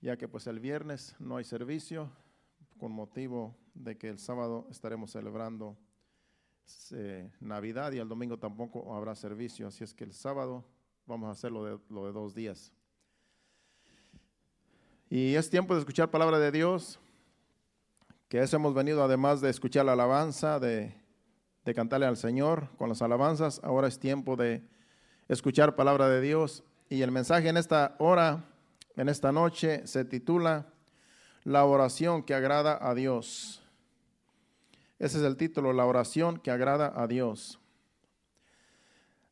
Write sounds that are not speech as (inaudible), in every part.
ya que pues el viernes no hay servicio con motivo de que el sábado estaremos celebrando eh, Navidad y el domingo tampoco habrá servicio, así es que el sábado vamos a hacerlo de, lo de dos días. Y es tiempo de escuchar palabra de Dios, que eso hemos venido además de escuchar la alabanza, de, de cantarle al Señor con las alabanzas, ahora es tiempo de escuchar palabra de Dios. Y el mensaje en esta hora, en esta noche, se titula La oración que agrada a Dios. Ese es el título, la oración que agrada a Dios.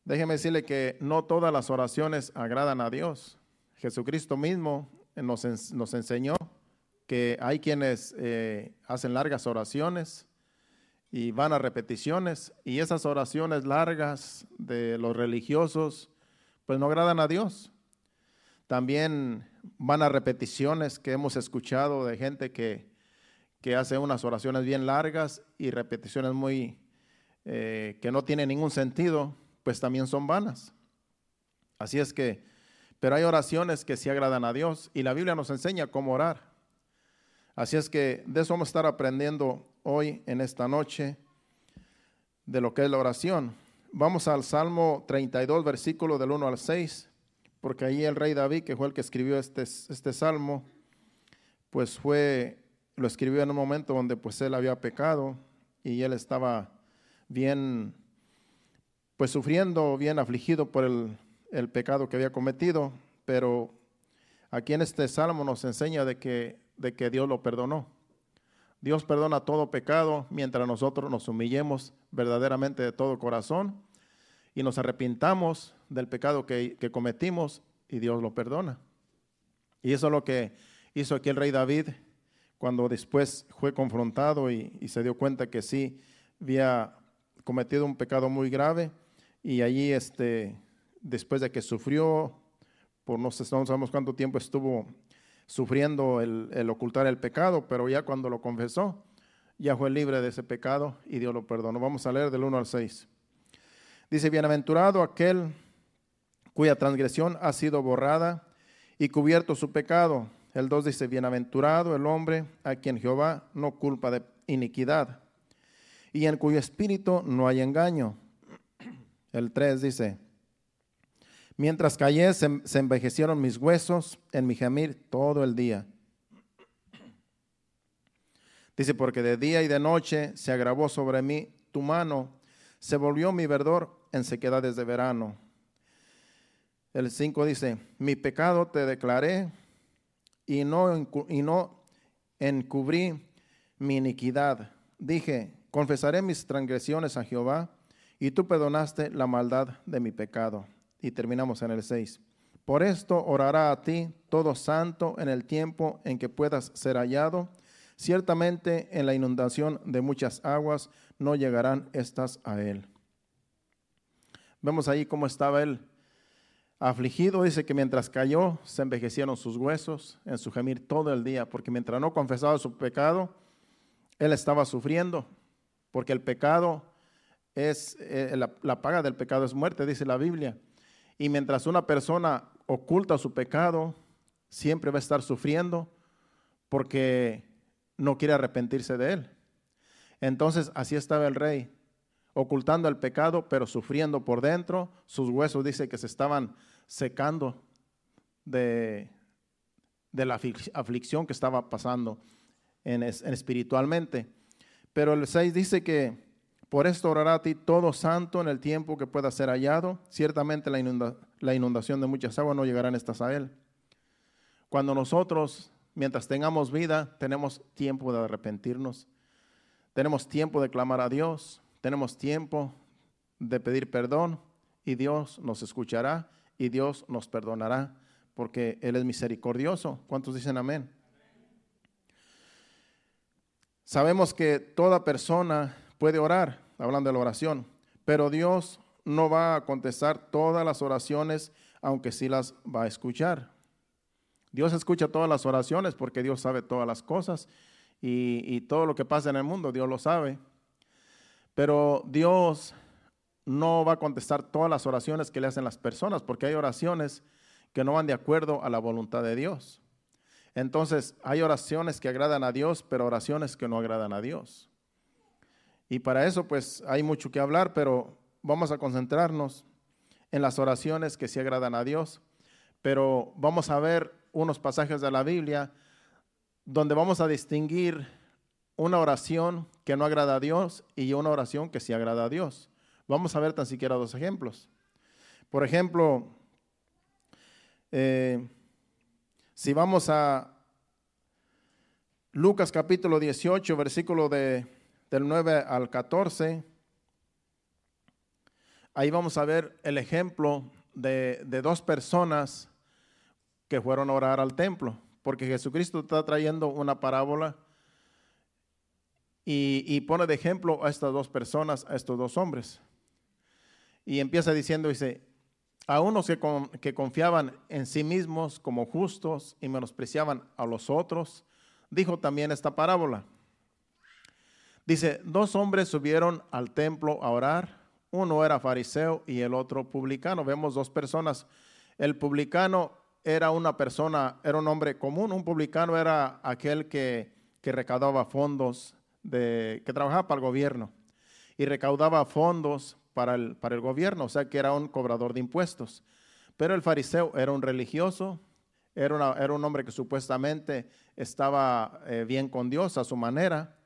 Déjeme decirle que no todas las oraciones agradan a Dios. Jesucristo mismo nos, nos enseñó que hay quienes eh, hacen largas oraciones y van a repeticiones y esas oraciones largas de los religiosos pues no agradan a Dios. También van a repeticiones que hemos escuchado de gente que que hace unas oraciones bien largas y repeticiones muy eh, que no tienen ningún sentido, pues también son vanas. Así es que, pero hay oraciones que sí agradan a Dios y la Biblia nos enseña cómo orar. Así es que de eso vamos a estar aprendiendo hoy en esta noche de lo que es la oración. Vamos al Salmo 32, versículo del 1 al 6, porque ahí el rey David, que fue el que escribió este, este salmo, pues fue lo escribió en un momento donde pues él había pecado y él estaba bien, pues sufriendo, bien afligido por el, el pecado que había cometido, pero aquí en este salmo nos enseña de que, de que Dios lo perdonó. Dios perdona todo pecado mientras nosotros nos humillemos verdaderamente de todo corazón y nos arrepintamos del pecado que, cometimos y Dios lo perdona. Y eso es lo que hizo aquí el rey David cuando después fue confrontado y, se dio cuenta que sí había cometido un pecado muy grave y allí este, después de que sufrió, por no, sé, no sabemos cuánto tiempo estuvo sufriendo el, el, ocultar el pecado, pero ya cuando lo confesó, ya fue libre de ese pecado y Dios lo perdonó. Vamos a leer del 1 al 6. Dice, bienaventurado aquel cuya transgresión ha sido borrada y cubierto su pecado. El 2 dice, bienaventurado el hombre a quien Jehová no culpa de iniquidad y en cuyo espíritu no hay engaño. El 3 dice, mientras callé se, envejecieron mis huesos en mi gemir todo el día. Dice, porque de día y de noche se agravó sobre mí tu mano, se volvió mi verdor en sequedades de verano. El 5 dice, mi pecado te declaré y no, y no encubrí mi iniquidad. Dije, confesaré mis transgresiones a Jehová, y tú perdonaste la maldad de mi pecado. Y terminamos en el 6. Por esto orará a ti todo santo en el tiempo en que puedas ser hallado. Ciertamente en la inundación de muchas aguas no llegarán estas a él. Vemos ahí cómo estaba él Afligido dice que mientras cayó se envejecieron sus huesos en su gemir todo el día, porque mientras no confesaba su pecado, él estaba sufriendo, porque el pecado es, eh, la, la, paga del pecado es muerte, dice la Biblia. Y mientras una persona oculta su pecado, siempre va a estar sufriendo porque no quiere arrepentirse de él. Entonces así estaba el rey, ocultando el pecado, pero sufriendo por dentro. Sus huesos dice que se estaban secando de, de la aflicción que estaba pasando en, en espiritualmente. Pero el 6 dice que por esto orará a ti todo santo en el tiempo que pueda ser hallado. Ciertamente la, inunda, la inundación de muchas aguas no llegarán estas a él. Cuando nosotros, mientras tengamos vida, tenemos tiempo de arrepentirnos, tenemos tiempo de clamar a Dios, tenemos tiempo de pedir perdón y Dios nos escuchará y Dios nos perdonará porque Él es misericordioso. ¿Cuántos dicen amén? Sabemos que toda persona puede orar, hablando de la oración, pero Dios no va a contestar todas las oraciones, aunque sí las va a escuchar. Dios escucha todas las oraciones porque Dios sabe todas las cosas y, y todo lo que pasa en el mundo, Dios lo sabe. Pero Dios no va a contestar todas las oraciones que le hacen las personas, porque hay oraciones que no van de acuerdo a la voluntad de Dios. Entonces, hay oraciones que agradan a Dios, pero oraciones que no agradan a Dios. Y para eso, pues, hay mucho que hablar, pero vamos a concentrarnos en las oraciones que sí agradan a Dios. Pero vamos a ver unos pasajes de la Biblia donde vamos a distinguir una oración que no agrada a Dios y una oración que sí agrada a Dios. Vamos a ver tan siquiera dos ejemplos. Por ejemplo, eh, si vamos a Lucas capítulo 18, versículo de, del 9 al 14, ahí vamos a ver el ejemplo de, de dos personas que fueron a orar al templo, porque Jesucristo está trayendo una parábola y, pone de ejemplo a estas dos personas, a estos dos hombres. Y empieza diciendo, dice, a unos que, confiaban en sí mismos como justos y menospreciaban a los otros, dijo también esta parábola. Dice, dos hombres subieron al templo a orar, uno era fariseo y el otro publicano. Vemos dos personas. El publicano era una persona, era un hombre común, un publicano era aquel que, que recaudaba fondos, de, que trabajaba para el gobierno y recaudaba fondos para el, para el gobierno, o sea que era un cobrador de impuestos. Pero el fariseo era un religioso, era, era un hombre que supuestamente estaba eh, bien con Dios a su manera,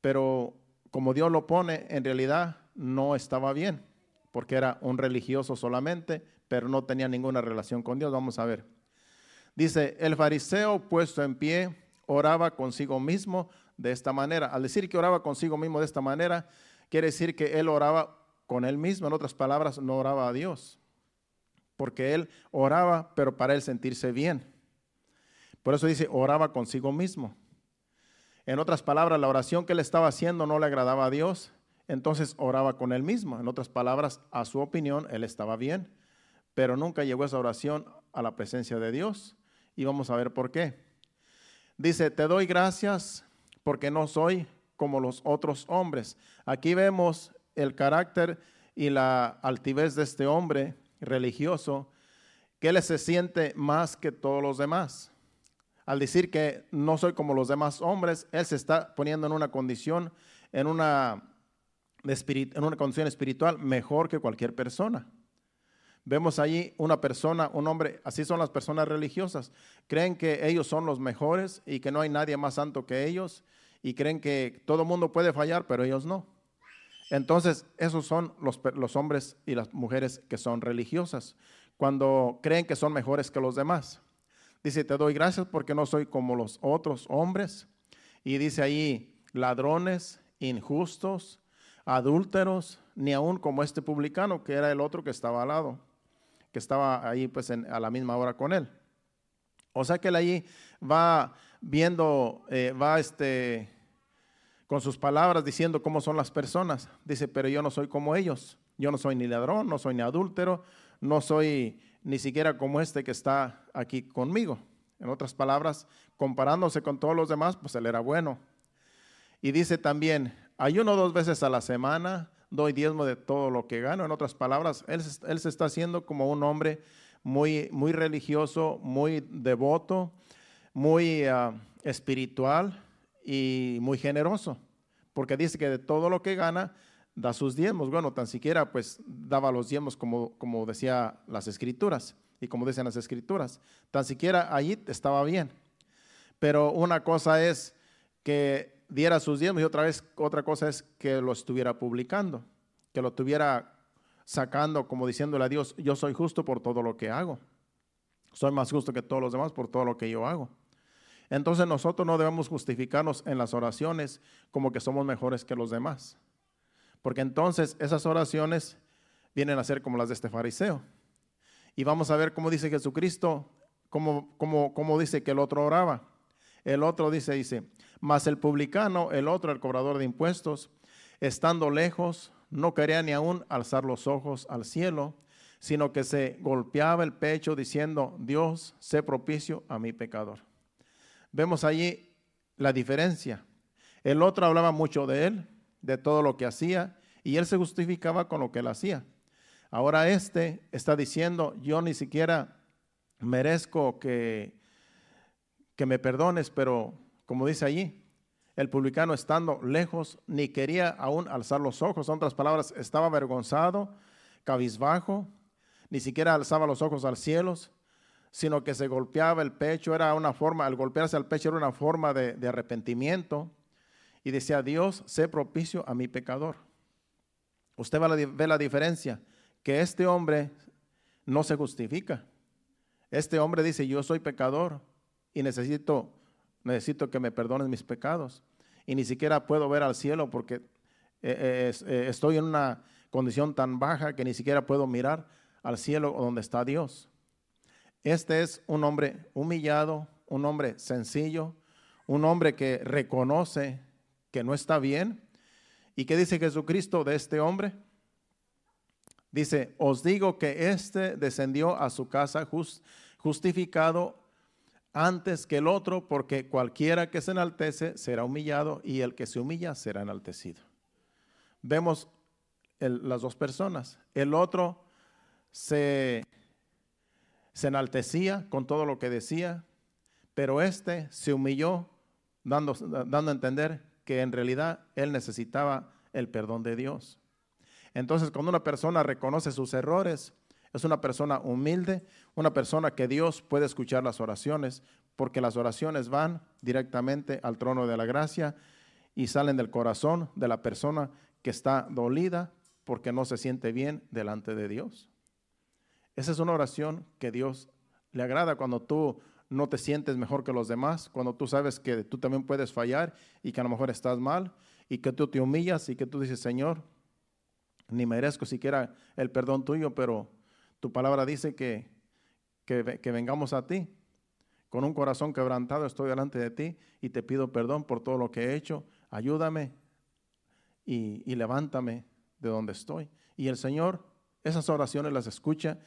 pero como Dios lo pone, en realidad no estaba bien, porque era un religioso solamente, pero no tenía ninguna relación con Dios. Vamos a ver. Dice, el fariseo puesto en pie oraba consigo mismo de esta manera. Al decir que oraba consigo mismo de esta manera, quiere decir que él oraba con él mismo. En otras palabras, no oraba a Dios, porque él oraba, pero para él sentirse bien. Por eso dice, oraba consigo mismo. En otras palabras, la oración que él estaba haciendo no le agradaba a Dios, entonces oraba con él mismo. En otras palabras, a su opinión, él estaba bien pero nunca llegó esa oración a la presencia de Dios. Y vamos a ver por qué. Dice, te doy gracias porque no soy como los otros hombres. Aquí vemos el carácter y la altivez de este hombre religioso, que él se siente más que todos los demás. Al decir que no soy como los demás hombres, él se está poniendo en una condición, en una, en una condición espiritual mejor que cualquier persona. Vemos allí una persona, un hombre, así son las personas religiosas. Creen que ellos son los mejores y que no hay nadie más santo que ellos y creen que todo mundo puede fallar, pero ellos no. Entonces, esos son los, los hombres y las mujeres que son religiosas, cuando creen que son mejores que los demás. Dice, te doy gracias porque no soy como los otros hombres. Y dice ahí, ladrones, injustos, adúlteros, ni aún como este publicano, que era el otro que estaba al lado que estaba ahí pues a la misma hora con él. O sea que él allí va viendo, eh, va este, con sus palabras diciendo cómo son las personas. Dice, pero yo no soy como ellos. Yo no soy ni ladrón, no soy ni adúltero, no soy ni siquiera como este que está aquí conmigo. En otras palabras, comparándose con todos los demás, pues él era bueno. Y dice también, ayuno dos veces a la semana, doy diezmo de todo lo que gano. En otras palabras, él, se está haciendo como un hombre muy, muy religioso, muy devoto, muy ah, espiritual y muy generoso, porque dice que de todo lo que gana, da sus diezmos. Bueno, tan siquiera pues daba los diezmos como, como decía las escrituras y como dicen las escrituras. Tan siquiera allí estaba bien. Pero una cosa es que diera sus diezmos y otra vez otra cosa es que lo estuviera publicando, que lo estuviera sacando como diciéndole a Dios, yo soy justo por todo lo que hago. Soy más justo que todos los demás por todo lo que yo hago. Entonces nosotros no debemos justificarnos en las oraciones como que somos mejores que los demás. Porque entonces esas oraciones vienen a ser como las de este fariseo. Y vamos a ver cómo dice Jesucristo, cómo, cómo, cómo dice que el otro oraba. El otro dice, dice, mas el publicano, el otro, el cobrador de impuestos, estando lejos, no quería ni aún alzar los ojos al cielo, sino que se golpeaba el pecho diciendo, Dios, sé propicio a mi pecador. Vemos allí la diferencia. El otro hablaba mucho de él, de todo lo que hacía, y él se justificaba con lo que él hacía. Ahora este está diciendo, yo ni siquiera merezco que que me perdones, pero como dice allí, el publicano estando lejos ni quería aún alzar los ojos, en otras palabras, estaba avergonzado, cabizbajo, ni siquiera alzaba los ojos al cielo, sino que se golpeaba el pecho, era una forma, al golpearse al pecho era una forma de, arrepentimiento, y decía, Dios, sé propicio a mi pecador. Usted ve la diferencia, que este hombre no se justifica. Este hombre dice, yo soy pecador y necesito, necesito que me perdones mis pecados. Y ni siquiera puedo ver al cielo porque eh, eh, eh, estoy en una condición tan baja que ni siquiera puedo mirar al cielo donde está Dios. Este es un hombre humillado, un hombre sencillo, un hombre que reconoce que no está bien. ¿Y qué dice Jesucristo de este hombre? Dice, os digo que éste descendió a su casa justificado antes que el otro, porque cualquiera que se enaltece será humillado y el que se humilla será enaltecido. Vemos las dos personas. El otro se, se enaltecía con todo lo que decía, pero este se humilló dando, dando a entender que en realidad él necesitaba el perdón de Dios. Entonces, cuando una persona reconoce sus errores, es una persona humilde, una persona que Dios puede escuchar las oraciones, porque las oraciones van directamente al trono de la gracia y salen del corazón de la persona que está dolida porque no se siente bien delante de Dios. Esa es una oración que Dios le agrada cuando tú no te sientes mejor que los demás, cuando tú sabes que tú también puedes fallar y que a lo mejor estás mal y que tú te humillas y que tú dices, Señor, ni merezco siquiera el perdón tuyo, pero tu palabra dice que, que, vengamos a ti. Con un corazón quebrantado estoy delante de ti y te pido perdón por todo lo que he hecho. Ayúdame y, y levántame de donde estoy. Y el Señor esas oraciones las escucha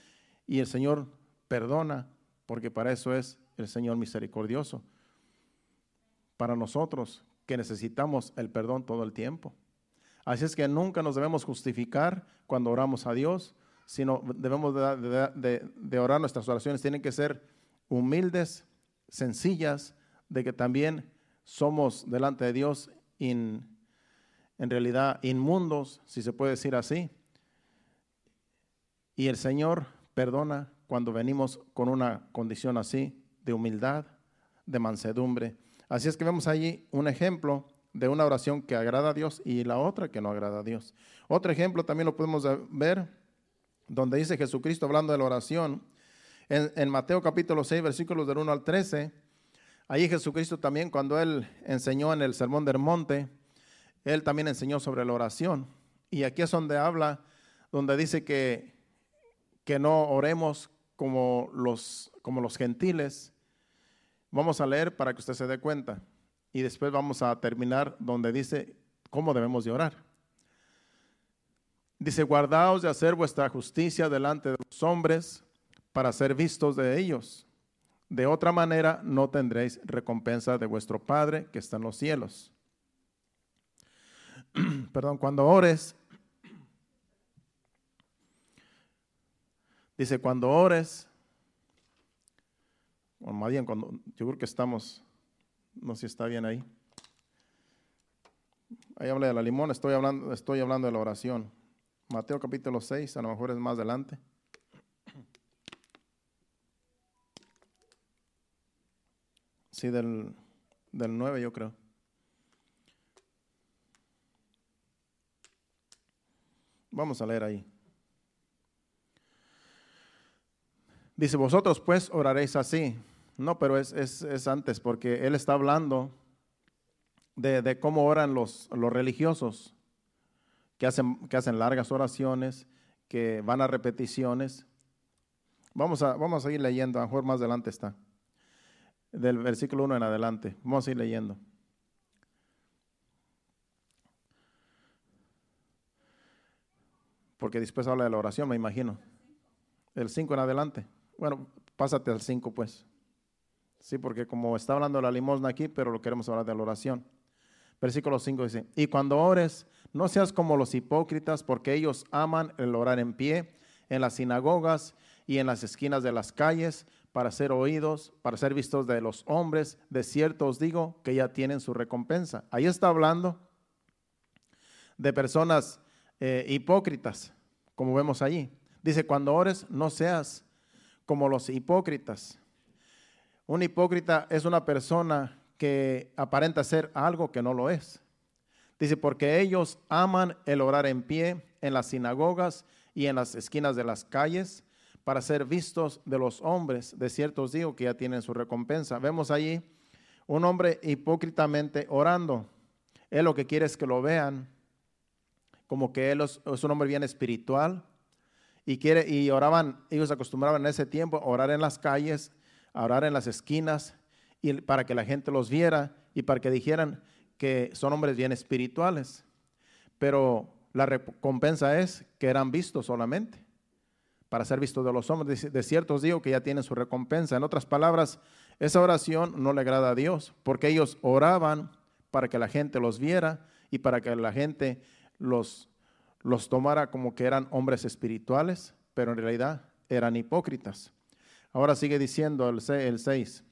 y el Señor perdona, porque para eso es el Señor misericordioso. Para nosotros que necesitamos el perdón todo el tiempo. Así es que nunca nos debemos justificar cuando oramos a Dios, sino debemos de, orar nuestras oraciones. Tienen que ser humildes, sencillas, de que también somos delante de Dios en realidad inmundos, si se puede decir así. Y el Señor perdona cuando venimos con una condición así, de humildad, de mansedumbre. Así es que vemos allí un ejemplo de una oración que agrada a Dios y la otra que no agrada a Dios. Otro ejemplo también lo podemos ver donde dice Jesucristo hablando de la oración. En, Mateo capítulo 6, versículos del 1 al 13, ahí Jesucristo también cuando él enseñó en el Sermón del Monte, él también enseñó sobre la oración. Y aquí es donde habla, donde dice que, que no oremos como los, como los gentiles. Vamos a leer para que usted se dé cuenta y después vamos a terminar donde dice cómo debemos de orar. Dice, guardaos de hacer vuestra justicia delante de los hombres para ser vistos de ellos. De otra manera no tendréis recompensa de vuestro Padre que está en los cielos. (clears throat) Perdón, cuando ores, dice, cuando ores, o más yo creo que estamos no sé si está bien ahí. Ahí habla de la limón, estoy hablando, estoy hablando de la oración. Mateo capítulo 6, a lo mejor es más adelante. Sí, del, del 9 yo creo. Vamos a leer ahí. Dice, vosotros pues oraréis así. No, pero es, antes, porque él está hablando de, cómo oran los, los religiosos, que hacen, que hacen largas oraciones, que van a repeticiones. Vamos a, vamos a seguir leyendo, a lo mejor más adelante está, del versículo 1 en adelante. Vamos a ir leyendo. Porque después habla de la oración, me imagino. El 5 en adelante. Bueno, pásate al 5 pues. Sí, porque como está hablando de la limosna aquí, pero lo queremos hablar de la oración. Versículo 5 dice, y cuando ores, no seas como los hipócritas, porque ellos aman el orar en pie, en las sinagogas y en las esquinas de las calles, para ser oídos, para ser vistos de los hombres. De cierto os digo que ya tienen su recompensa. Ahí está hablando de personas eh, hipócritas, como vemos allí. Dice, cuando ores, no seas como los hipócritas. Un hipócrita es una persona que aparenta ser algo que no lo es. Dice, porque ellos aman el orar en pie en las sinagogas y en las esquinas de las calles para ser vistos de los hombres. De cierto os digo que ya tienen su recompensa. Vemos allí un hombre hipócritamente orando. Él lo que quiere es que lo vean como que él es, un hombre bien espiritual y quiere y oraban, ellos acostumbraban en ese tiempo a orar en las calles, a orar en las esquinas y para que la gente los viera y para que dijeran que son hombres bien espirituales. Pero la recompensa es que eran vistos solamente para ser vistos de los hombres. De cierto os digo que ya tienen su recompensa. En otras palabras, esa oración no le agrada a Dios, porque ellos oraban para que la gente los viera y para que la gente los, los tomara como que eran hombres espirituales, pero en realidad eran hipócritas. Ahora sigue diciendo el 6,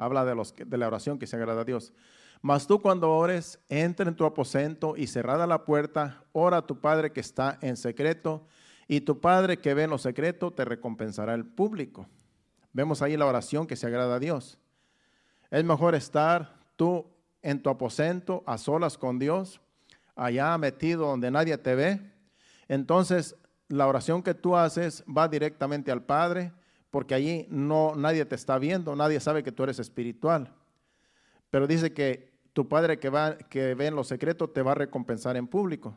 habla de, los, de la oración que se agrada a Dios. Mas tú cuando ores, entra en tu aposento y cerrada la puerta, ora a tu Padre que está en secreto y tu Padre que ve en lo secreto te recompensará el público. Vemos ahí la oración que se agrada a Dios. Es mejor estar tú en tu aposento a solas con Dios, allá metido donde nadie te ve. Entonces la oración que tú haces va directamente al Padre, porque allí no nadie te está viendo, nadie sabe que tú eres espiritual. Pero dice que tu Padre que, va, que ve en lo secreto te va a recompensar en público.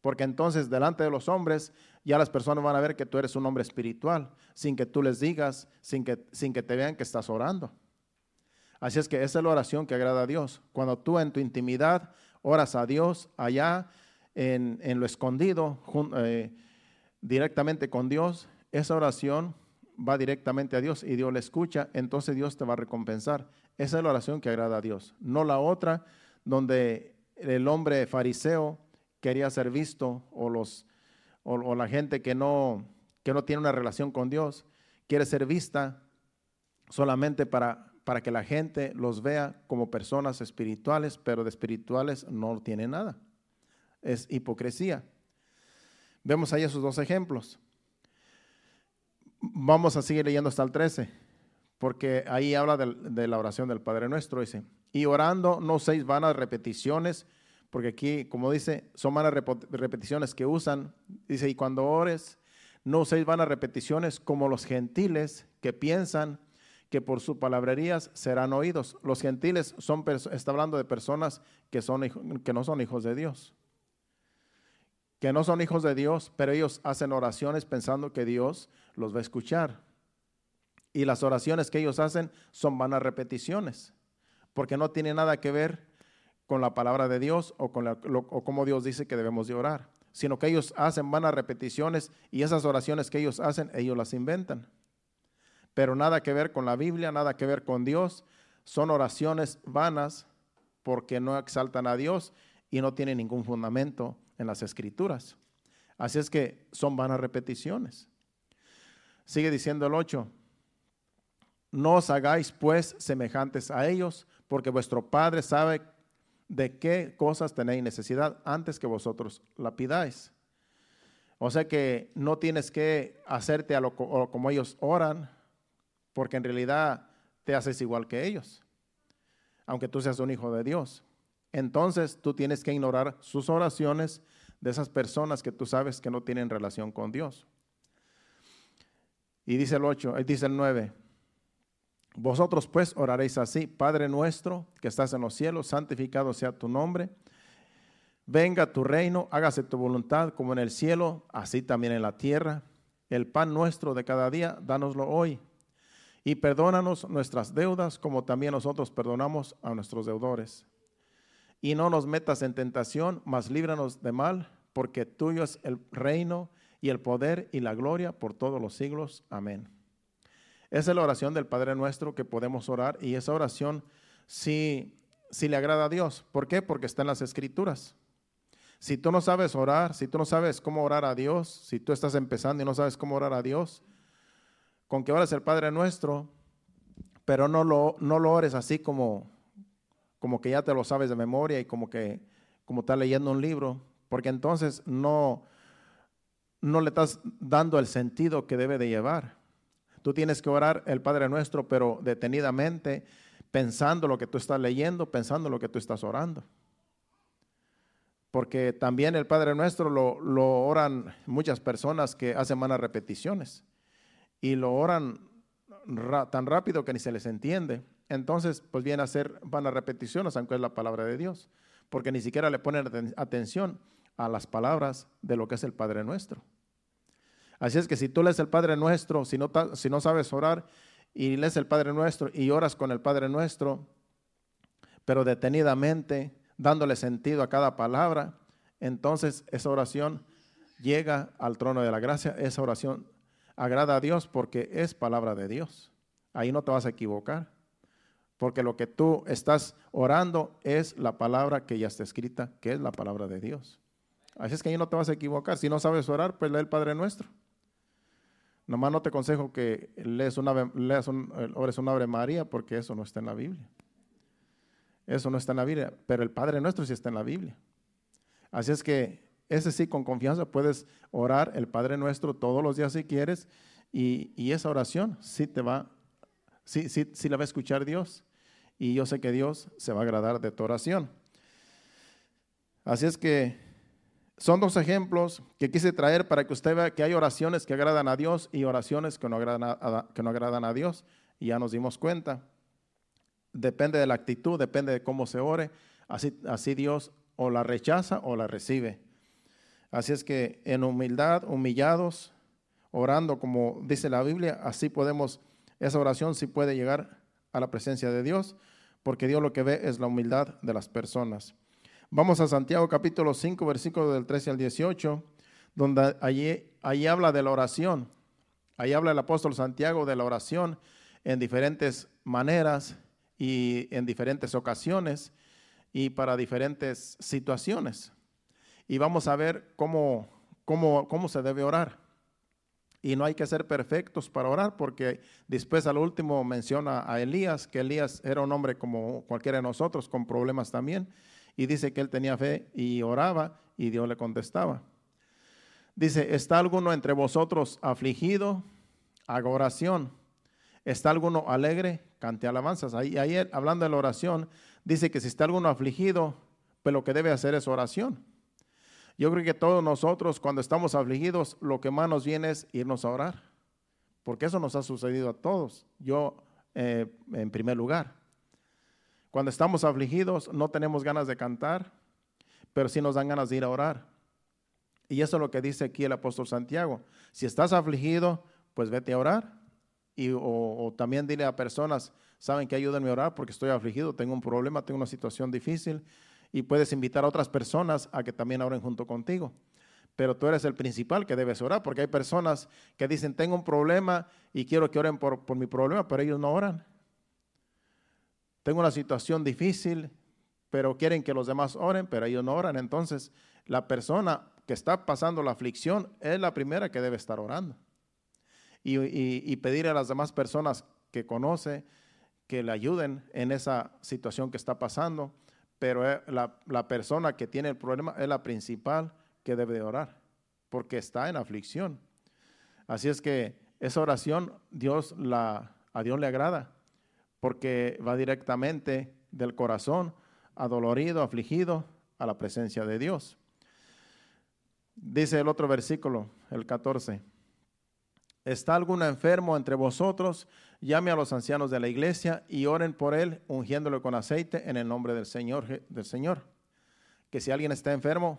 Porque entonces delante de los hombres ya las personas van a ver que tú eres un hombre espiritual, sin que tú les digas, sin que, sin que te vean que estás orando. Así es que esa es la oración que agrada a Dios. Cuando tú en tu intimidad oras a Dios allá en, lo escondido, eh, directamente con Dios, esa oración va directamente a Dios y Dios le escucha, entonces Dios te va a recompensar. Esa es la oración que agrada a Dios, no la otra donde el hombre fariseo quería ser visto o, los, o, la gente que no, que no tiene una relación con Dios quiere ser vista solamente para, para que la gente los vea como personas espirituales, pero de espirituales no tiene nada. Es hipocresía. Vemos ahí esos dos ejemplos. Vamos a seguir leyendo hasta el 13, porque ahí habla de, la oración del Padre Nuestro. Dice, y orando no seis vanas repeticiones porque aquí, como dice, son vanas repeticiones que usan. Dice, y cuando ores, no uséis vanas repeticiones como los gentiles que piensan que por sus palabrerías serán oídos. Los gentiles son, está hablando de personas que, son, que no son hijos de Dios. Que no son hijos de Dios, pero ellos hacen oraciones pensando que Dios los va a escuchar. Y las oraciones que ellos hacen son vanas repeticiones, porque no tiene nada que ver con la palabra de Dios o, con como Dios dice que debemos de orar, sino que ellos hacen vanas repeticiones y esas oraciones que ellos hacen, ellos las inventan. Pero nada que ver con la Biblia, nada que ver con Dios, son oraciones vanas porque no exaltan a Dios y no tienen ningún fundamento en las escrituras. Así es que son vanas repeticiones. Sigue diciendo el 8, no os hagáis pues semejantes a ellos, porque vuestro Padre sabe de qué cosas tenéis necesidad antes que vosotros la pidáis. O sea que no tienes que hacerte a lo, como ellos oran, porque en realidad te haces igual que ellos, aunque tú seas un hijo de Dios. Entonces tú tienes que ignorar sus oraciones de esas personas que tú sabes que no tienen relación con Dios. Y dice el 8, dice el 9, vosotros pues oraréis así, Padre nuestro que estás en los cielos, santificado sea tu nombre. Venga tu reino, hágase tu voluntad como en el cielo, así también en la tierra. El pan nuestro de cada día, dánoslo hoy. Y perdónanos nuestras deudas como también nosotros perdonamos a nuestros deudores. Y no nos metas en tentación, mas líbranos de mal, porque tuyo es el reino y el poder y la gloria por todos los siglos. Amén. Esa es la oración del Padre Nuestro que podemos orar y esa oración sí, sí le agrada a Dios. ¿Por qué? Porque está en las Escrituras. Si tú no sabes orar, si tú no sabes cómo orar a Dios, si tú estás empezando y no sabes cómo orar a Dios, con que ores el Padre Nuestro, pero no lo, no lo ores así como, como que ya te lo sabes de memoria y como que como estás leyendo un libro, porque entonces no, no le estás dando el sentido que debe de llevar. Tú tienes que orar el Padre Nuestro, pero detenidamente, pensando lo que tú estás leyendo, pensando lo que tú estás orando. Porque también el Padre Nuestro lo, lo oran muchas personas que hacen malas repeticiones y lo oran tan rápido que ni se les entiende. Entonces, pues viene a ser vanas repeticiones, aunque es la palabra de Dios, porque ni siquiera le ponen atención a las palabras de lo que es el Padre Nuestro. Así es que si tú lees el Padre Nuestro, si no, si no sabes orar y lees el Padre Nuestro y oras con el Padre Nuestro, pero detenidamente, dándole sentido a cada palabra, entonces esa oración llega al trono de la gracia, esa oración agrada a Dios porque es palabra de Dios. Ahí no te vas a equivocar, porque lo que tú estás orando es la palabra que ya está escrita, que es la palabra de Dios. Así es que ahí no te vas a equivocar. Si no sabes orar, pues lee el Padre Nuestro. Nomás no te aconsejo que lees una, leas un, ores una Ave María porque eso no está en la Biblia. Eso no está en la Biblia, pero el Padre Nuestro sí está en la Biblia. Así es que ese sí, con confianza puedes orar el Padre Nuestro todos los días si quieres y, y esa oración sí te va, sí, sí, sí la va a escuchar Dios y yo sé que Dios se va a agradar de tu oración. Así es que son dos ejemplos que quise traer para que usted vea que hay oraciones que agradan a Dios y oraciones que no agradan a, que no a Dios. Y ya nos dimos cuenta. Depende de la actitud, depende de cómo se ore. Así, así Dios o la rechaza o la recibe. Así es que en humildad, humillados, orando como dice la Biblia, así podemos, esa oración sí puede llegar a la presencia de Dios, porque Dios lo que ve es la humildad de las personas. Vamos a Santiago capítulo 5, versículo del 13 al 18, donde allí, allí habla de la oración. Ahí habla el apóstol Santiago de la oración en diferentes maneras y en diferentes ocasiones y para diferentes situaciones. Y vamos a ver cómo, cómo, cómo se debe orar. Y no hay que ser perfectos para orar, porque después al último menciona a Elías, que Elías era un hombre como cualquiera de nosotros, con problemas también y dice que él tenía fe y oraba y Dios le contestaba. Dice, ¿está alguno entre vosotros afligido? Haga oración. ¿Está alguno alegre? Cante alabanzas. Ahí, ahí hablando de la oración, dice que si está alguno afligido, pues lo que debe hacer es oración. Yo creo que todos nosotros cuando estamos afligidos, lo que más nos viene es irnos a orar. Porque eso nos ha sucedido a todos. Yo eh, en primer lugar. Cuando estamos afligidos no tenemos ganas de cantar, pero sí nos dan ganas de ir a orar. Y eso es lo que dice aquí el apóstol Santiago. Si estás afligido, pues vete a orar. Y, o, también dile a personas, saben que ayúdenme a orar porque estoy afligido, tengo un problema, tengo una situación difícil. Y puedes invitar a otras personas a que también oren junto contigo. Pero tú eres el principal que debes orar, porque hay personas que dicen, tengo un problema y quiero que oren por, por mi problema, pero ellos no oran tengo una situación difícil, pero quieren que los demás oren, pero ellos no oran. Entonces, la persona que está pasando la aflicción es la primera que debe estar orando. Y, pedir a las demás personas que conoce que le ayuden en esa situación que está pasando, pero la, la persona que tiene el problema es la principal que debe de orar, porque está en aflicción. Así es que esa oración Dios a Dios le agrada porque va directamente del corazón, adolorido, afligido, a la presencia de Dios. Dice el otro versículo, el 14. ¿Está alguno enfermo entre vosotros? Llame a los ancianos de la iglesia y oren por él, ungiéndolo con aceite en el nombre del Señor. Del Señor. Que si alguien está enfermo,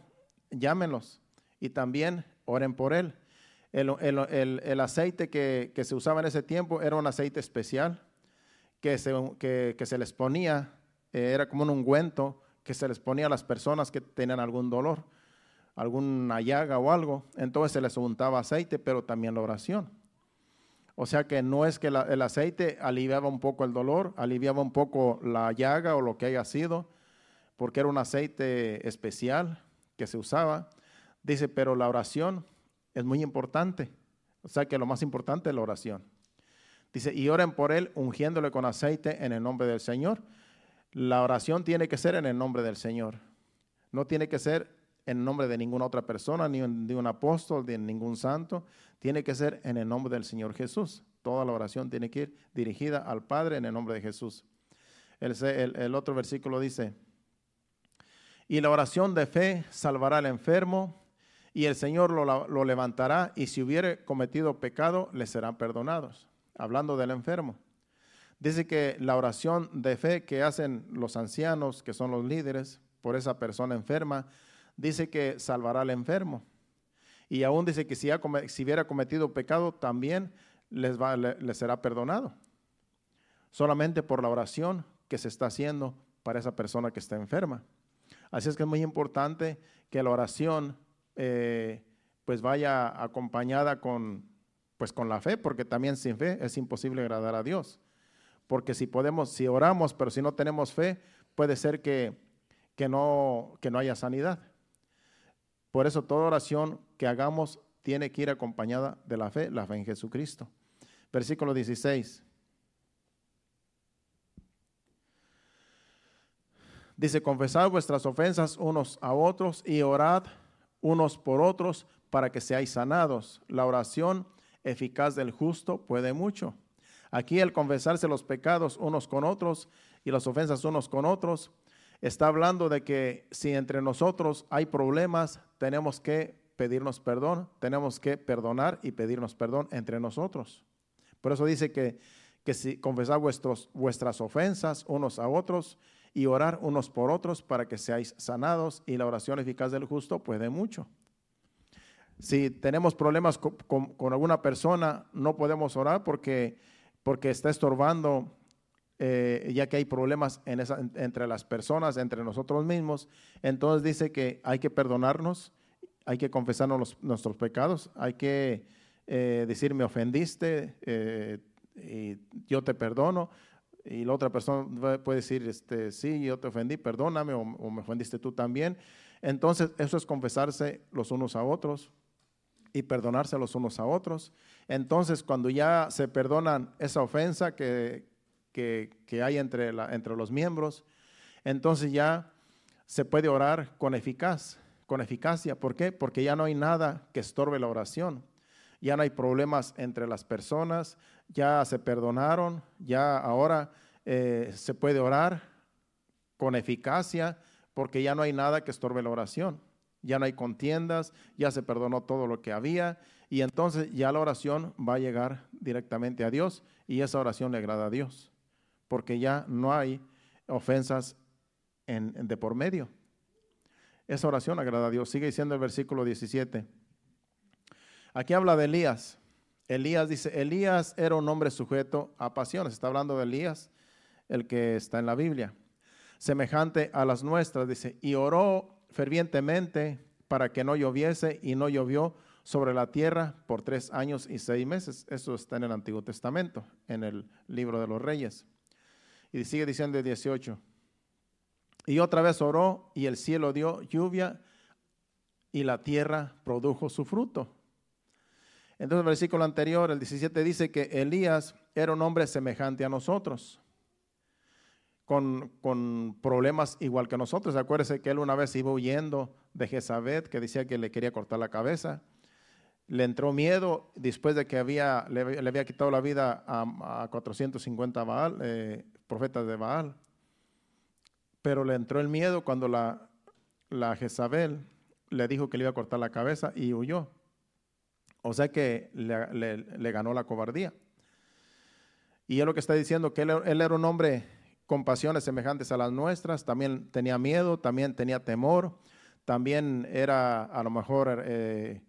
llámenlos y también oren por él. El, aceite que, que se usaba en ese tiempo era un aceite especial que se, que, se les ponía, eh, era como un ungüento que se les ponía a las personas que tenían algún dolor, alguna llaga o algo, entonces se les untaba aceite, pero también la oración. O sea que no es que el aceite aliviaba un poco el dolor, aliviaba un poco la llaga o lo que haya sido, porque era un aceite especial que se usaba. Dice, pero la oración es muy importante. O sea que lo más importante es la oración. Dice, y oren por él ungiéndole con aceite en el nombre del Señor. La oración tiene que ser en el nombre del Señor. No tiene que ser en nombre de ninguna otra persona, ni de un apóstol, ni de ningún santo. Tiene que ser en el nombre del Señor Jesús. Toda la oración tiene que ir dirigida al Padre en el nombre de Jesús. El, otro versículo dice, y la oración de fe salvará al enfermo, y el Señor lo, lo levantará, y si hubiere cometido pecado, le serán perdonados. Hablando del enfermo. Dice que la oración de fe que hacen los ancianos, que son los líderes, por esa persona enferma, dice que salvará al enfermo. Y aún dice que si, hubiera cometido pecado, también les será perdonado. Solamente por la oración que se está haciendo para esa persona que está enferma. Así es que es muy importante que la oración eh, pues vaya acompañada con, pues con la fe, porque también sin fe es imposible agradar a Dios. Porque si podemos, si oramos, pero si no tenemos fe, puede ser que, que, no, que no haya sanidad. Por eso toda oración que hagamos tiene que ir acompañada de la fe, la fe en Jesucristo. Versículo 16. Dice, confesad vuestras ofensas unos a otros y orad unos por otros para que seáis sanados. La oración eficaz del justo puede mucho. Aquí el confesarse los pecados unos con otros y las ofensas unos con otros está hablando de que si entre nosotros hay problemas, tenemos que pedirnos perdón, tenemos que perdonar y pedirnos perdón entre nosotros. Por eso dice que, que si confesar vuestros, vuestras ofensas unos a otros y orar unos por otros para que seáis sanados y la oración eficaz del justo puede mucho. Si tenemos problemas con, alguna persona, no podemos orar porque, porque está estorbando eh, ya que hay problemas entre las personas, entre nosotros mismos. Entonces dice que hay que perdonarnos, hay que confesarnos nuestros pecados, hay que eh, decir me ofendiste eh, y yo te perdono. Y la otra persona puede decir, este, sí, yo te ofendí, perdóname, o me ofendiste tú también. Entonces, eso es confesarse los unos a otros y perdonarse los unos a otros. Entonces, cuando ya se perdonan esa ofensa que, que, hay entre, entre los miembros, entonces ya se puede orar con eficaz, con eficacia. ¿Por qué? Porque ya no hay nada que estorbe la oración. Ya no hay problemas entre las personas, ya se perdonaron, ya ahora eh, se puede orar con eficacia porque ya no hay nada que estorbe la oración. Ya no hay contiendas, ya se perdonó todo lo que había y entonces ya la oración va a llegar directamente a Dios y esa oración le agrada a Dios porque ya no hay ofensas de por medio. Esa oración agrada a Dios. Sigue diciendo el versículo 17. Aquí habla de Elías. Elías dice, Elías era un hombre sujeto a pasiones. Está hablando de Elías, el que está en la Biblia. Semejante a las nuestras, dice, y oró fervientemente para que no lloviese y no llovió sobre la tierra por tres años y seis meses. Eso está en el Antiguo Testamento, en el libro de los reyes. Y sigue diciendo el 18. Y otra vez oró y el cielo dio lluvia y la tierra produjo su fruto. Entonces el versículo anterior, el 17, dice que Elías era un hombre semejante a nosotros, con, con problemas igual que nosotros. Acuérdese que él una vez iba huyendo de Jezabel, que decía que le quería cortar la cabeza. Le entró miedo después de que había, le, había quitado la vida a, a 450 Baal, eh, profetas de Baal. Pero le entró el miedo cuando la, la Jezabel le dijo que le iba a cortar la cabeza y huyó. O sea que le, ganó la cobardía. Y es lo que está diciendo, que él, era un hombre con pasiones semejantes a las nuestras, también tenía miedo, también tenía temor, también era a lo mejor, eh,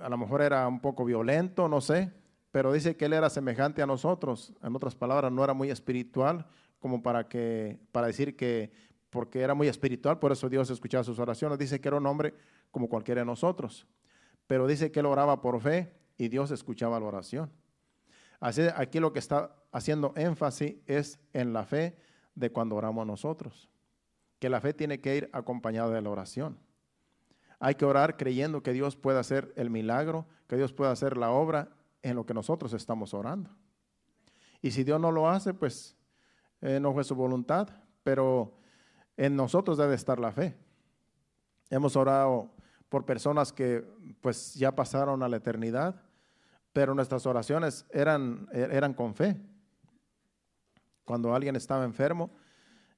a lo mejor era un poco violento, no sé, pero dice que él era semejante a nosotros. En otras palabras, no era muy espiritual como para, que, para decir que porque era muy espiritual, por eso Dios escuchaba sus oraciones. Dice que era un hombre como cualquiera de nosotros. Pero dice que él oraba por fe y Dios escuchaba la oración. Así, aquí lo que está haciendo énfasis es en la fe de cuando oramos nosotros. Que la fe tiene que ir acompañada de la oración. Hay que orar creyendo que Dios puede hacer el milagro, que Dios puede hacer la obra en lo que nosotros estamos orando. Y si Dios no lo hace, pues eh, no fue su voluntad, pero en nosotros debe estar la fe. Hemos orado por personas que pues ya pasaron a la eternidad, pero nuestras oraciones eran, eran con fe. Cuando alguien estaba enfermo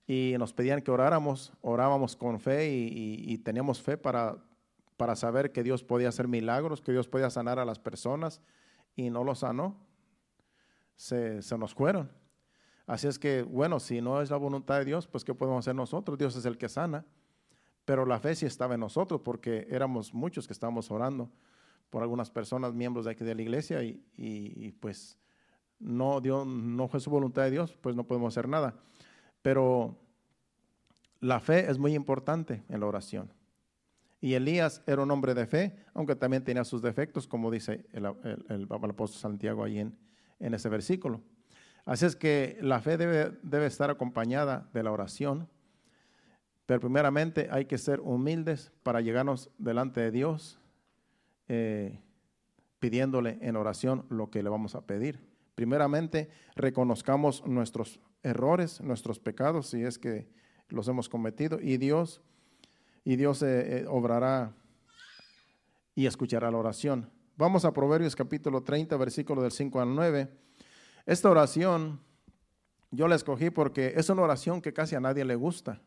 y nos pedían que oráramos, orábamos con fe y, teníamos fe para, para saber que Dios podía hacer milagros, que Dios podía sanar a las personas y no lo sanó. Se, se nos fueron. Así es que, bueno, si no es la voluntad de Dios, pues ¿qué podemos hacer nosotros? Dios es el que sana. Pero la fe sí estaba en nosotros porque éramos muchos que estábamos orando por algunas personas, miembros de aquí de la iglesia, y, pues no, Dios, no fue su voluntad de Dios, pues no podemos hacer nada. Pero la fe es muy importante en la oración. Y Elías era un hombre de fe, aunque también tenía sus defectos, como dice el, apóstol Santiago ahí en, en ese versículo. Así es que la fe debe, debe estar acompañada de la oración, pero primeramente hay que ser humildes para llegarnos delante de Dios, eh, pidiéndole en oración lo que le vamos a pedir. Primeramente, reconozcamos nuestros errores, nuestros pecados, si es que los hemos cometido, y Dios, y Dios eh, eh, obrará y escuchará la oración. Vamos a Proverbios capítulo 30, versículo del 5 al 9. Esta oración yo la escogí porque es una oración que casi a nadie le gusta.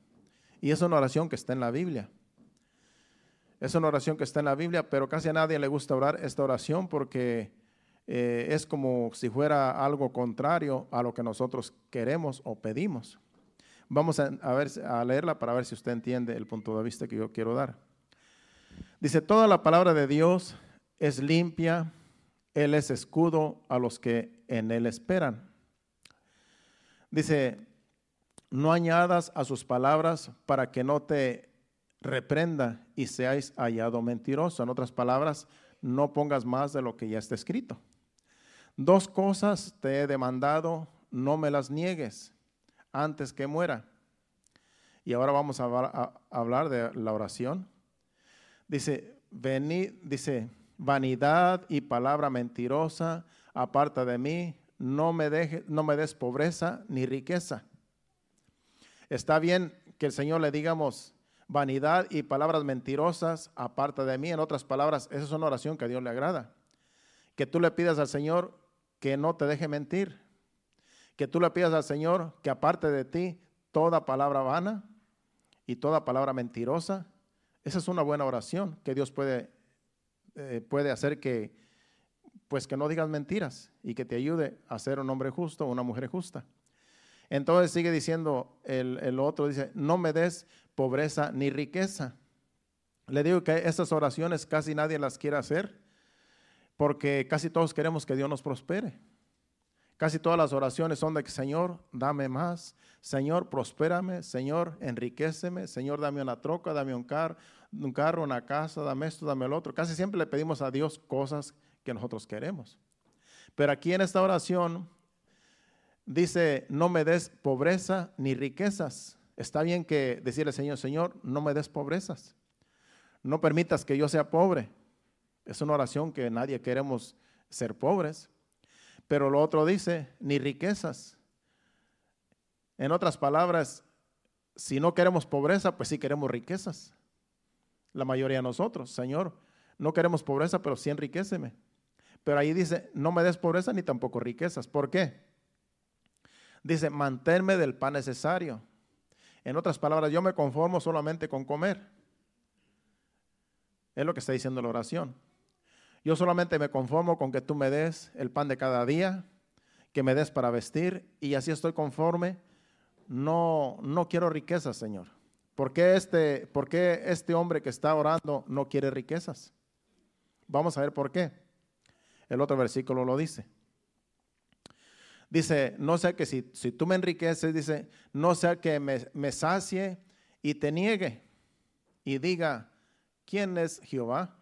Y es una oración que está en la Biblia. Es una oración que está en la Biblia, pero casi a nadie le gusta orar esta oración porque eh, es como si fuera algo contrario a lo que nosotros queremos o pedimos. Vamos a, ver, a leerla para ver si usted entiende el punto de vista que yo quiero dar. Dice, toda la palabra de Dios es limpia, Él es escudo a los que en Él esperan. Dice, no añadas a sus palabras para que no te reprenda y seáis hallado mentiroso. En otras palabras, no pongas más de lo que ya está escrito. Dos cosas te he demandado, no me las niegues antes que muera. Y ahora vamos a, hablar de la oración. Dice, venid, dice, vanidad y palabra mentirosa, aparta de mí, no me, deje, no me des pobreza ni riqueza. Está bien que el Señor le digamos vanidad y palabras mentirosas, aparte de mí. En otras palabras, esa es una oración que a Dios le agrada. Que tú le pidas al Señor que no te deje mentir. Que tú le pidas al Señor que aparte de ti toda palabra vana y toda palabra mentirosa. Esa es una buena oración que Dios puede, eh, puede hacer que, pues que no digas mentiras y que te ayude a ser un hombre justo una mujer justa. Entonces sigue diciendo el, otro, dice, no me des pobreza ni riqueza. Le digo que estas oraciones casi nadie las quiere hacer porque casi todos queremos que Dios nos prospere. Casi todas las oraciones son de que, Señor, dame más, Señor, prospérame, Señor, enriqueceme, Señor, dame una troca, dame un, car un carro, una casa, dame esto, dame el otro. Casi siempre le pedimos a Dios cosas que nosotros queremos. Pero aquí en esta oración dice, no me des pobreza ni riquezas. Está bien que decirle, Señor, Señor, no me des pobrezas. No permitas que yo sea pobre. Es una oración que nadie queremos ser pobres. Pero lo otro dice, ni riquezas. En otras palabras, si no queremos pobreza, pues sí queremos riquezas. La mayoría de nosotros, Señor, no queremos pobreza, pero sí enriqueceme. Pero ahí dice, no me des pobreza ni tampoco riquezas. ¿Por qué? Dice, manténme del pan necesario. En otras palabras, yo me conformo solamente con comer. Es lo que está diciendo la oración. Yo solamente me conformo con que tú me des el pan de cada día, que me des para vestir, y así estoy conforme. No, no quiero riquezas, Señor. ¿Por qué, este, ¿Por qué este hombre que está orando no quiere riquezas? Vamos a ver por qué. El otro versículo lo dice. Dice, no sea que si, tú me enriqueces, dice, no sea que me, me sacie y te niegue y diga, ¿quién es Jehová?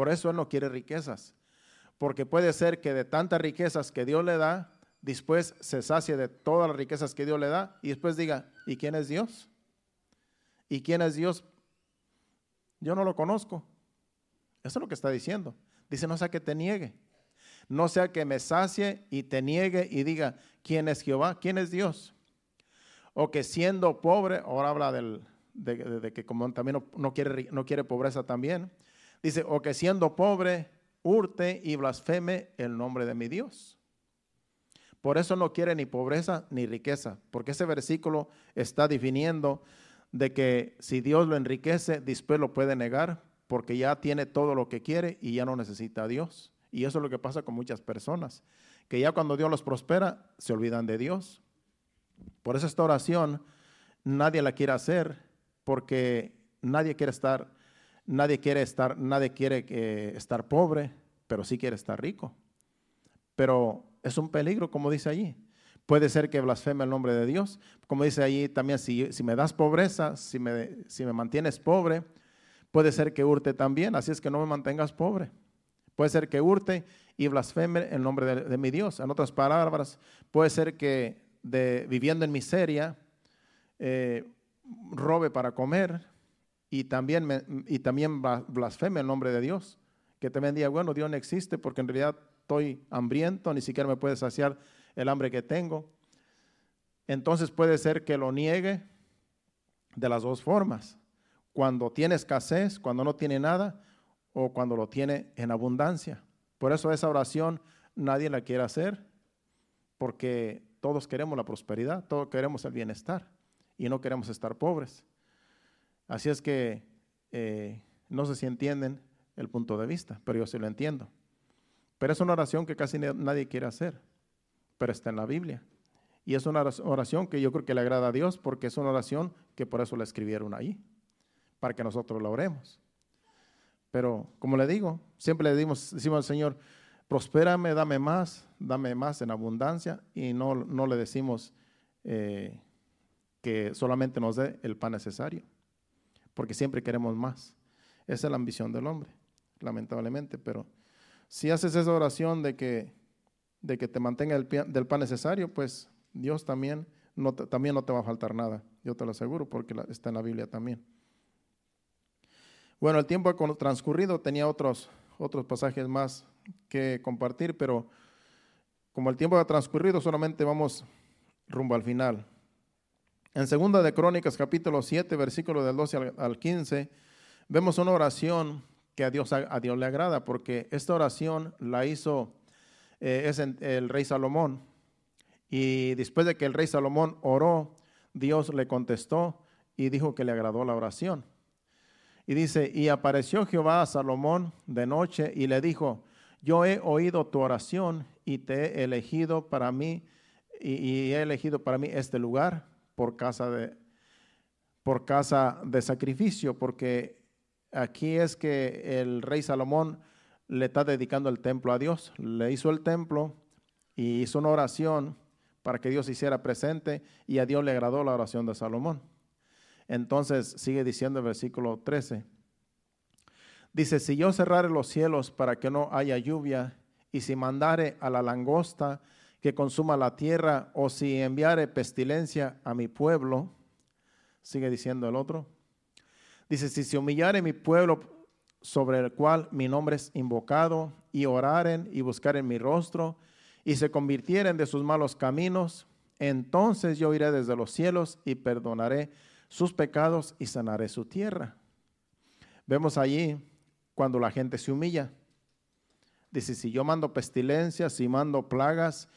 Por eso Él no quiere riquezas. Porque puede ser que de tantas riquezas que Dios le da, después se sacie de todas las riquezas que Dios le da y después diga, ¿y quién es Dios? ¿Y quién es Dios? Yo no lo conozco. Eso es lo que está diciendo. Dice, no sea que te niegue. No sea que me sacie y te niegue y diga, ¿quién es Jehová? ¿Quién es Dios? O que siendo pobre, ahora habla del, de, que como también no, quiere, no quiere pobreza también, dice, o que siendo pobre, hurte y blasfeme el nombre de mi Dios. Por eso no quiere ni pobreza ni riqueza, porque ese versículo está definiendo de que si Dios lo enriquece, después lo puede negar, porque ya tiene todo lo que quiere y ya no necesita a Dios. Y eso es lo que pasa con muchas personas, que ya cuando Dios los prospera, se olvidan de Dios. Por eso esta oración nadie la quiere hacer, porque nadie quiere estar, nadie quiere estar, nadie quiere eh, estar pobre, pero sí quiere estar rico. Pero es un peligro, como dice allí. Puede ser que blasfeme el nombre de Dios. Como dice allí también, si, si me das pobreza, si me, si me mantienes pobre, puede ser que hurte también. Así es que no me mantengas pobre. Puede ser que hurte y blasfeme el nombre de, mi Dios. En otras palabras, puede ser que de, viviendo en miseria, eh, robe para comer y también, y también blasfeme el nombre de Dios. Que también diga, bueno, Dios no existe porque en realidad estoy hambriento, ni siquiera me puede saciar el hambre que tengo. Entonces puede ser que lo niegue de las dos formas. Cuando tiene escasez, cuando no tiene nada, o cuando lo tiene en abundancia. Por eso esa oración nadie la quiere hacer, porque todos queremos la prosperidad, todos queremos el bienestar y no queremos estar pobres. Así es que eh, no sé si entienden el punto de vista, pero yo sí lo entiendo. Pero es una oración que casi nadie quiere hacer, pero está en la Biblia. Y es una oración que yo creo que le agrada a Dios porque es una oración que por eso la escribieron ahí, para que nosotros la oremos. Pero como le digo, siempre le decimos, decimos al Señor, prospérame, dame más, dame más en abundancia y no, no le decimos eh, que solamente nos dé el pan necesario, porque siempre queremos más. Esa es la ambición del hombre, lamentablemente, pero si haces esa oración de que, de que te mantenga el, del pan necesario, pues Dios también no, te, también no te va a faltar nada. Yo te lo aseguro porque está en la Biblia también. Bueno, el tiempo ha transcurrido, tenía otros, otros pasajes más que compartir, pero como el tiempo ha transcurrido, solamente vamos rumbo al final. En segunda de Crónicas, capítulo 7, versículo del 12 al 15, vemos una oración que a Dios, a Dios le agrada, porque esta oración la hizo eh, el rey Salomón. Y después de que el rey Salomón oró, Dios le contestó y dijo que le agradó la oración. Y dice, y apareció Jehová a Salomón de noche y le dijo, yo he oído tu oración y te he elegido para mí, y he elegido para mí este lugar por casa de, por casa de sacrificio, porque aquí es que el rey Salomón le está dedicando el templo a Dios. Le hizo el templo y hizo una oración para que Dios hiciera presente y a Dios le agradó la oración de Salomón. Entonces sigue diciendo el versículo 13. Dice, si yo cerrare los cielos para que no haya lluvia, y si mandare a la langosta que consuma la tierra, o si enviare pestilencia a mi pueblo, sigue diciendo el otro, Dice, si se humillare mi pueblo sobre el cual mi nombre es invocado, y oraren y buscaren mi rostro, y se convirtieren de sus malos caminos, entonces yo iré desde los cielos y perdonaré sus pecados y sanaré su tierra. Vemos allí cuando la gente se humilla. Dice, si yo mando pestilencias, si mando plagas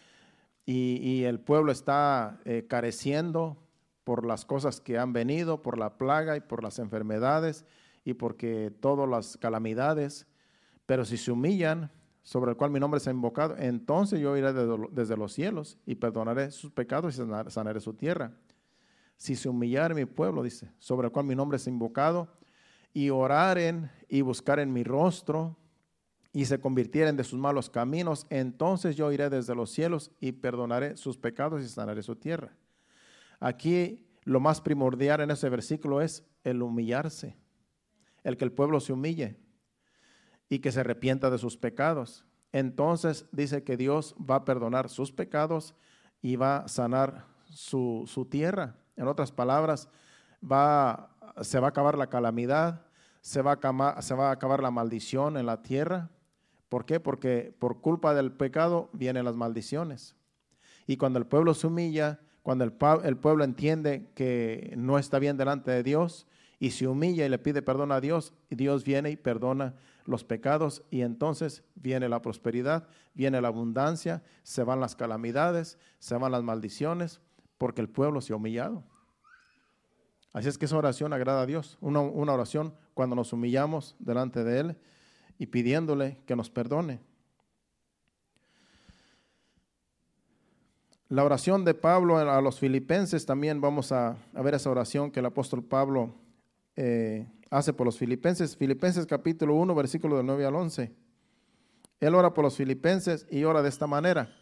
y, el pueblo está eh, careciendo, por las cosas que han venido, por la plaga y por las enfermedades y porque todas las calamidades. Pero si se humillan, sobre el cual mi nombre se ha invocado, entonces yo iré desde los cielos y perdonaré sus pecados y sanaré su tierra. Si se humillare mi pueblo, dice, sobre el cual mi nombre es invocado, y oraren y buscaren mi rostro, y se convirtieren de sus malos caminos, entonces yo iré desde los cielos y perdonaré sus pecados y sanaré su tierra. Aquí lo más primordial en ese versículo es el humillarse, el que el pueblo se humille y que se arrepienta de sus pecados. Entonces dice que Dios va a perdonar sus pecados y va a sanar su, tierra. En otras palabras, va, se va a acabar la calamidad, se va a, se va a acabar la maldición en la tierra, ¿Por qué? Porque por culpa del pecado vienen las maldiciones. Y cuando el pueblo se humilla, cuando el, el pueblo entiende que no está bien delante de Dios y se humilla y le pide perdón a Dios, Dios viene y perdona los pecados y entonces viene la prosperidad, viene la abundancia, se van las calamidades, se van las maldiciones, porque el pueblo se ha humillado. Así es que esa oración agrada a Dios, una, una oración cuando nos humillamos delante de Él y pidiéndole que nos perdone. La oración de Pablo a los filipenses, también vamos a, ver esa oración que el apóstol Pablo eh, hace por los filipenses. Filipenses capítulo 1, versículo del 9 al 11. Él ora por los filipenses y ora de esta manera.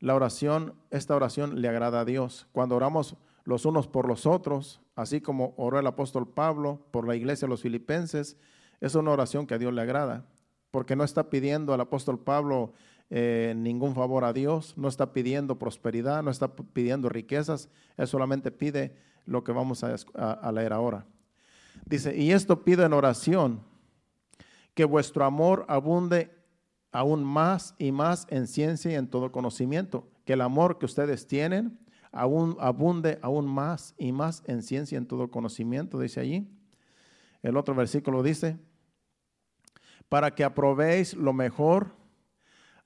La oración, esta oración le agrada a Dios. Cuando oramos los unos por los otros, así como oró el apóstol Pablo por la iglesia de los filipenses, es una oración que a Dios le agrada, porque no está pidiendo al apóstol Pablo eh, ningún favor a Dios, no está pidiendo prosperidad, no está pidiendo riquezas, él solamente pide lo que vamos a, leer ahora. Dice, y esto pido en oración, que vuestro amor abunde aún más y más en ciencia y en todo conocimiento, que el amor que ustedes tienen aún, abunde aún más y más en ciencia y en todo conocimiento, dice allí. El otro versículo dice, para que aprobéis lo mejor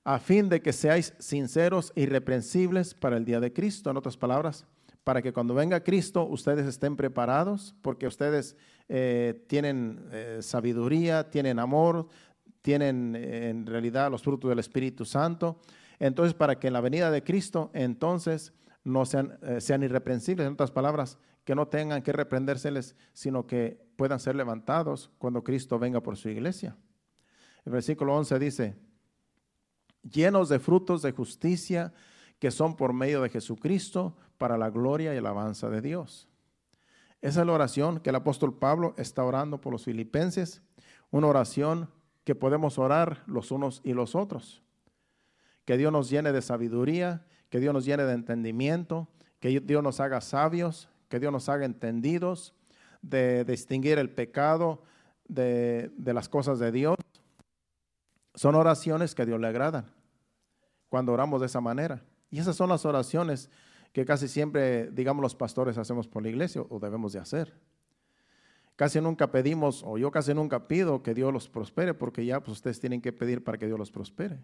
a fin de que seáis sinceros e irreprensibles para el día de Cristo. En otras palabras, para que cuando venga Cristo ustedes estén preparados, porque ustedes eh, tienen eh, sabiduría, tienen amor, tienen eh, en realidad los frutos del Espíritu Santo. Entonces, para que en la venida de Cristo, entonces no sean, sean irreprensibles, en otras palabras, que no tengan que reprendérseles, sino que puedan ser levantados cuando Cristo venga por su iglesia. El versículo 11 dice, llenos de frutos de justicia que son por medio de Jesucristo para la gloria y alabanza de Dios. Esa es la oración que el apóstol Pablo está orando por los filipenses, una oración que podemos orar los unos y los otros. Que Dios nos llene de sabiduría, que Dios nos llene de entendimiento, que Dios nos haga sabios, que Dios nos haga entendidos, de distinguir el pecado de, de las cosas de Dios son oraciones que a Dios le agradan cuando oramos de esa manera. Y esas son las oraciones que casi siempre, digamos, los pastores hacemos por la iglesia o debemos de hacer. Casi nunca pedimos, o yo casi nunca pido que Dios los prospere, porque ya pues, ustedes tienen que pedir para que Dios los prospere.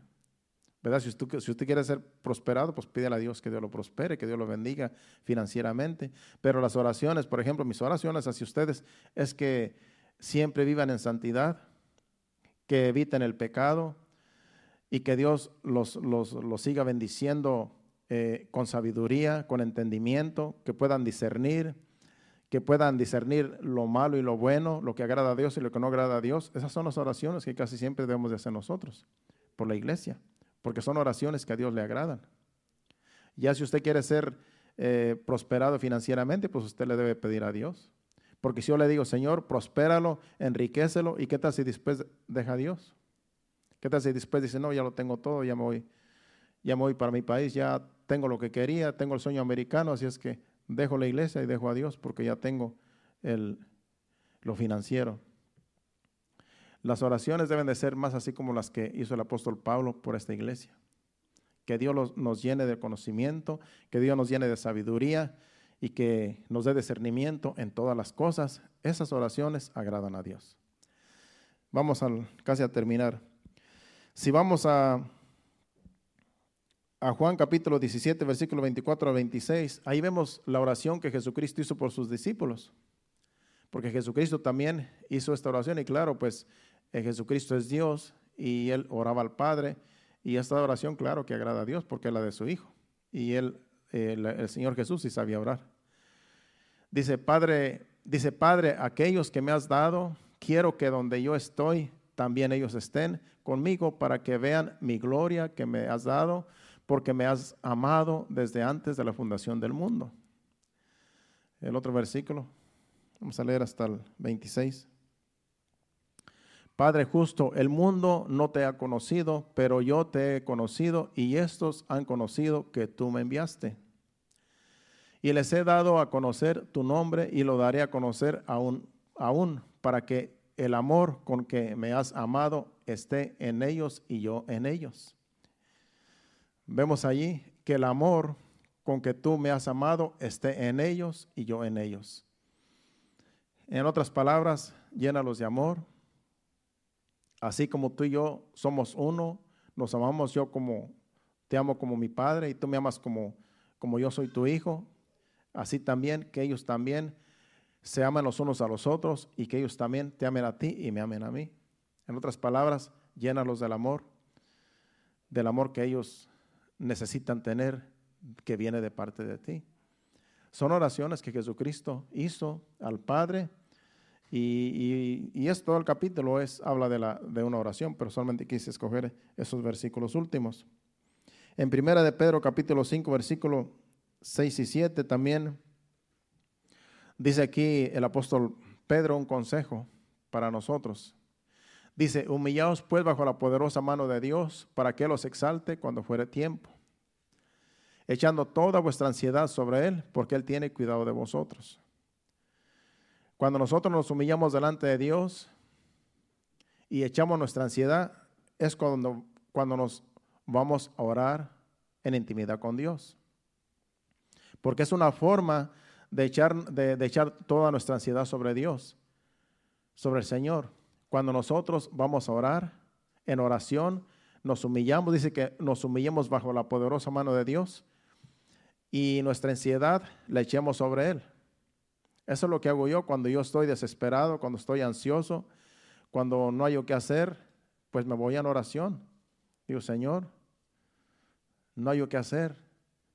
Si usted, quiere ser prosperado, pues pídele a Dios que Dios lo prospere, que Dios lo bendiga financieramente. Pero las oraciones, por ejemplo, mis oraciones hacia ustedes es que siempre vivan en santidad, que eviten el pecado y que Dios los, siga bendiciendo eh, con sabiduría, con entendimiento, que puedan discernir, que puedan discernir lo malo y lo bueno, lo que agrada a Dios y lo que no agrada a Dios. Esas son las oraciones que casi siempre debemos de hacer nosotros por la iglesia, porque son oraciones que a Dios le agradan. Ya si usted quiere ser eh, prosperado financieramente, pues usted le debe pedir a Dios. Porque si yo le digo, Señor, prospéralo, enriquecelo, ¿y qué tal si después deja a Dios? ¿Qué tal si después dice, no, ya lo tengo todo, ya me voy, ya me voy para mi país, ya tengo lo que quería, tengo el sueño americano, así es que dejo la iglesia y dejo a Dios porque ya tengo lo financiero. Las oraciones deben de ser más así como las que hizo el apóstol Pablo por esta iglesia. Que Dios nos llene de conocimiento, que Dios nos llene de sabiduría, y que nos dé discernimiento en todas las cosas, esas oraciones agradan a Dios. Vamos casi a terminar. Si vamos a, a Juan capítulo 17, versículo 24 al 26, ahí vemos la oración que Jesucristo hizo por sus discípulos. Porque Jesucristo también hizo esta oración y claro, pues eh, Jesucristo es Dios y él oraba al Padre y esta oración, claro que agrada a Dios porque es la de su Hijo. Y él el, Señor Jesús sí sabía orar. Dice, Padre, dice, Padre, aquellos que me has dado, quiero que donde yo estoy, también ellos estén conmigo para que vean mi gloria que me has dado, porque me has amado desde antes de la fundación del mundo. El otro versículo, vamos a leer hasta el 26. Padre justo, el mundo no te ha conocido, pero yo te he conocido y estos han conocido que tú me enviaste. Y les he dado a conocer tu nombre y lo daré a conocer aún, aún para que el amor con que me has amado esté en ellos y yo en ellos. Vemos allí que el amor con que tú me has amado esté en ellos y yo en ellos. En otras palabras, llénalos de amor. Así como tú y yo somos uno, nos amamos yo como te amo como mi padre y tú me amas como, como yo soy tu hijo. Así también que ellos también se aman los unos a los otros y que ellos también te amen a ti y me amen a mí. En otras palabras, llénalos del amor, del amor que ellos necesitan tener, que viene de parte de ti. Son oraciones que Jesucristo hizo al Padre y, y, es todo el capítulo, es, habla de, la, de una oración, pero solamente quise escoger esos versículos últimos. En primera de Pedro capítulo 5, versículo 6 y 7 también dice aquí el apóstol Pedro un consejo para nosotros. Dice, humillaos pues bajo la poderosa mano de Dios para que los exalte cuando fuere tiempo, echando toda vuestra ansiedad sobre Él, porque Él tiene cuidado de vosotros. Cuando nosotros nos humillamos delante de Dios y echamos nuestra ansiedad, es cuando, cuando nos vamos a orar en intimidad con Dios. Porque es una forma de echar, de, echar toda nuestra ansiedad sobre Dios, sobre el Señor. Cuando nosotros vamos a orar en oración, nos humillamos, dice que nos humillemos bajo la poderosa mano de Dios y nuestra ansiedad la echemos sobre Él. Eso es lo que hago yo cuando yo estoy desesperado, cuando estoy ansioso, cuando no hay qué hacer, pues me voy en oración. Digo, Señor, no hay qué hacer,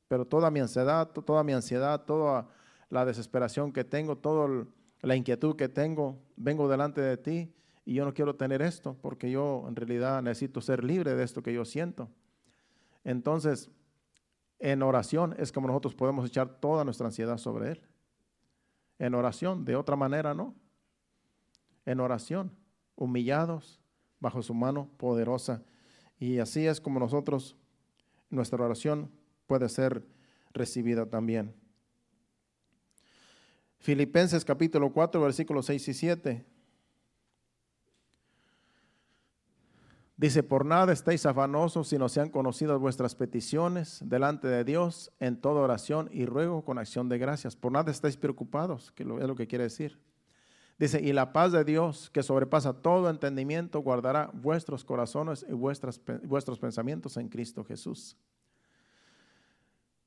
pero toda mi ansiedad, toda mi ansiedad, toda la desesperación que tengo, toda la inquietud que tengo, vengo delante de ti y yo no quiero tener esto porque yo en realidad necesito ser libre de esto que yo siento. Entonces, en oración es como nosotros podemos echar toda nuestra ansiedad sobre Él. En oración, de otra manera no. En oración, humillados bajo su mano poderosa. Y así es como nosotros, nuestra oración puede ser recibida también. Filipenses capítulo 4, versículos 6 y 7. Dice, por nada estéis afanosos si no sean conocidas vuestras peticiones delante de Dios en toda oración y ruego con acción de gracias. Por nada estáis preocupados, que es lo que quiere decir. Dice, y la paz de Dios, que sobrepasa todo entendimiento, guardará vuestros corazones y vuestras, vuestros pensamientos en Cristo Jesús.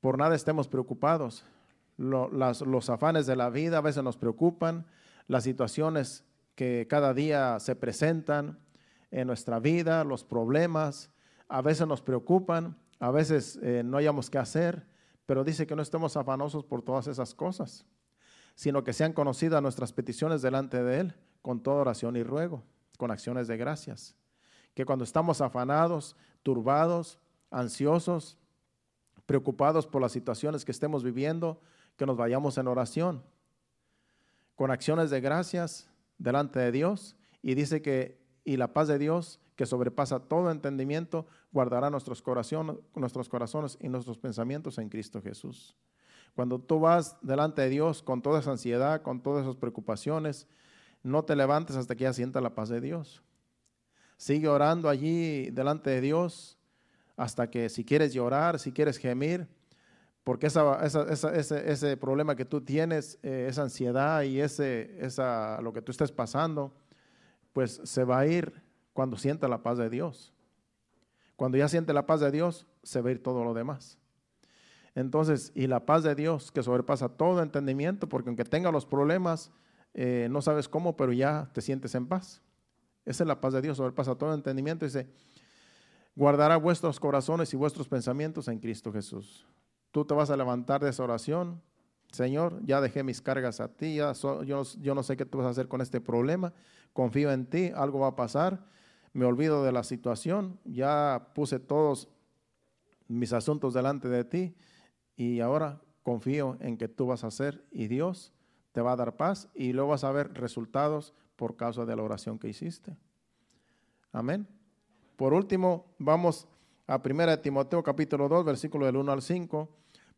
Por nada estemos preocupados. los afanes de la vida a veces nos preocupan, las situaciones que cada día se presentan, en nuestra vida, los problemas, a veces nos preocupan, a veces eh, no hayamos qué hacer, pero dice que no estemos afanosos por todas esas cosas, sino que sean conocidas nuestras peticiones delante de Él con toda oración y ruego, con acciones de gracias. Que cuando estamos afanados, turbados, ansiosos, preocupados por las situaciones que estemos viviendo, que nos vayamos en oración, con acciones de gracias delante de Dios. Y dice que y la paz de Dios, que sobrepasa todo entendimiento, guardará nuestros corazones, nuestros corazones y nuestros pensamientos en Cristo Jesús. Cuando tú vas delante de Dios con toda esa ansiedad, con todas esas preocupaciones, no te levantes hasta que ya sienta la paz de Dios. Sigue orando allí delante de Dios hasta que si quieres llorar, si quieres gemir, porque esa, ese, problema que tú tienes, eh, esa ansiedad y ese, esa, lo que tú estés pasando, pues se va a ir cuando sienta la paz de Dios. Cuando ya siente la paz de Dios, se va a ir todo lo demás. Entonces, y la paz de Dios que sobrepasa todo entendimiento, porque aunque tenga los problemas, eh, no sabes cómo, pero ya te sientes en paz. Esa es la paz de Dios, sobrepasa todo entendimiento. Dice, guardará vuestros corazones y vuestros pensamientos en Cristo Jesús. Tú te vas a levantar de esa oración, Señor, ya dejé mis cargas a ti, ya yo, yo no sé qué tú vas a hacer con este problema, confío en ti, algo va a pasar, me olvido de la situación, ya puse todos mis asuntos delante de ti y ahora confío en que tú vas a hacer y Dios te va a dar paz y luego vas a ver resultados por causa de la oración que hiciste. Amén. Por último, vamos a 1 Timoteo capítulo 2, versículo del 1 al 5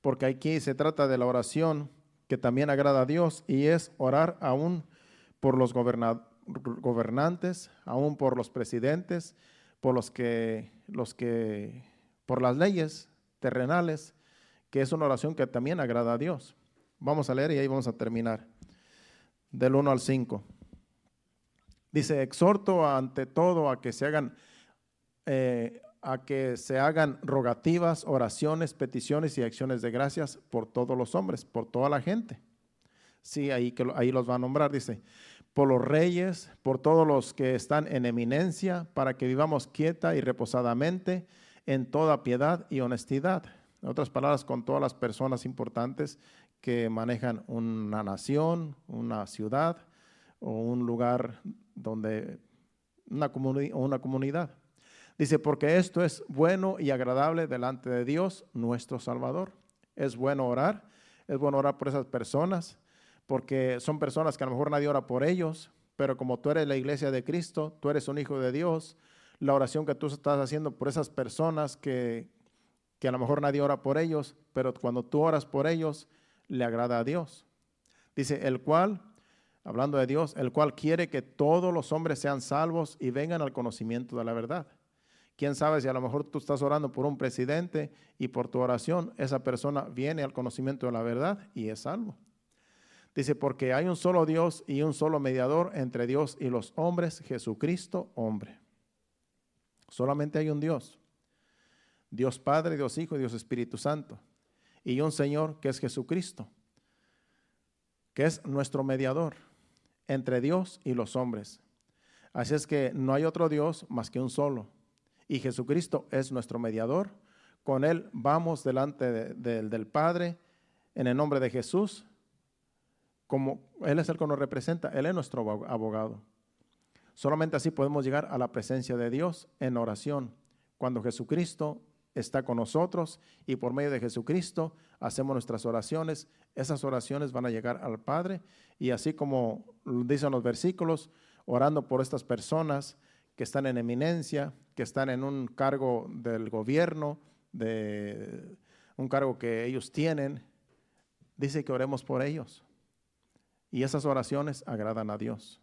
porque aquí se trata de la oración que también agrada a Dios y es orar aún por los, gobernantes, aún por los presidentes, por los que, los que, por las leyes terrenales, que es una oración que también agrada a Dios. Vamos a leer y ahí vamos a terminar. Del 1 al 5. Dice, exhorto ante todo a que se hagan, eh, a que se hagan rogativas, oraciones, peticiones y acciones de gracias por todos los hombres, por toda la gente. Sí, ahí, que, ahí los va a nombrar, dice, por los reyes, por todos los que están en eminencia, para que vivamos quieta y reposadamente en toda piedad y honestidad. En otras palabras, con todas las personas importantes que manejan una nación, una ciudad o un lugar donde una, una comunidad. Dice, porque esto es bueno y agradable delante de Dios, nuestro Salvador. Es bueno orar, es bueno orar por esas personas, porque son personas que a lo mejor nadie ora por ellos, pero como tú eres la iglesia de Cristo, tú eres un hijo de Dios, la oración que tú estás haciendo por esas personas que, que a lo mejor nadie ora por ellos, pero cuando tú oras por ellos, le agrada a Dios. Dice, el cual hablando de Dios, el cual quiere que todos los hombres sean salvos y vengan al conocimiento de la verdad. Quién sabe si a lo mejor tú estás orando por un presidente y por tu oración esa persona viene al conocimiento de la verdad y es salvo. Dice, porque hay un solo Dios y un solo mediador entre Dios y los hombres, Jesucristo, hombre. Solamente hay un Dios. Dios Padre, Dios Hijo Dios Espíritu Santo. Y un Señor que es Jesucristo, que es nuestro mediador entre Dios y los hombres. Así es que no hay otro Dios más que un solo. Y Jesucristo es nuestro mediador. Con Él vamos delante del Padre en el nombre de Jesús. Como Él es el que nos representa, Él es nuestro abogado. Solamente así podemos llegar a la presencia de Dios en oración. Cuando Jesucristo está con nosotros y por medio de Jesucristo hacemos nuestras oraciones, esas oraciones van a llegar al Padre y así como dicen los versículos, orando por estas personas que están en eminencia, que están en un cargo del gobierno, de un cargo que ellos tienen, dice que oremos por ellos. Y esas oraciones agradan a Dios.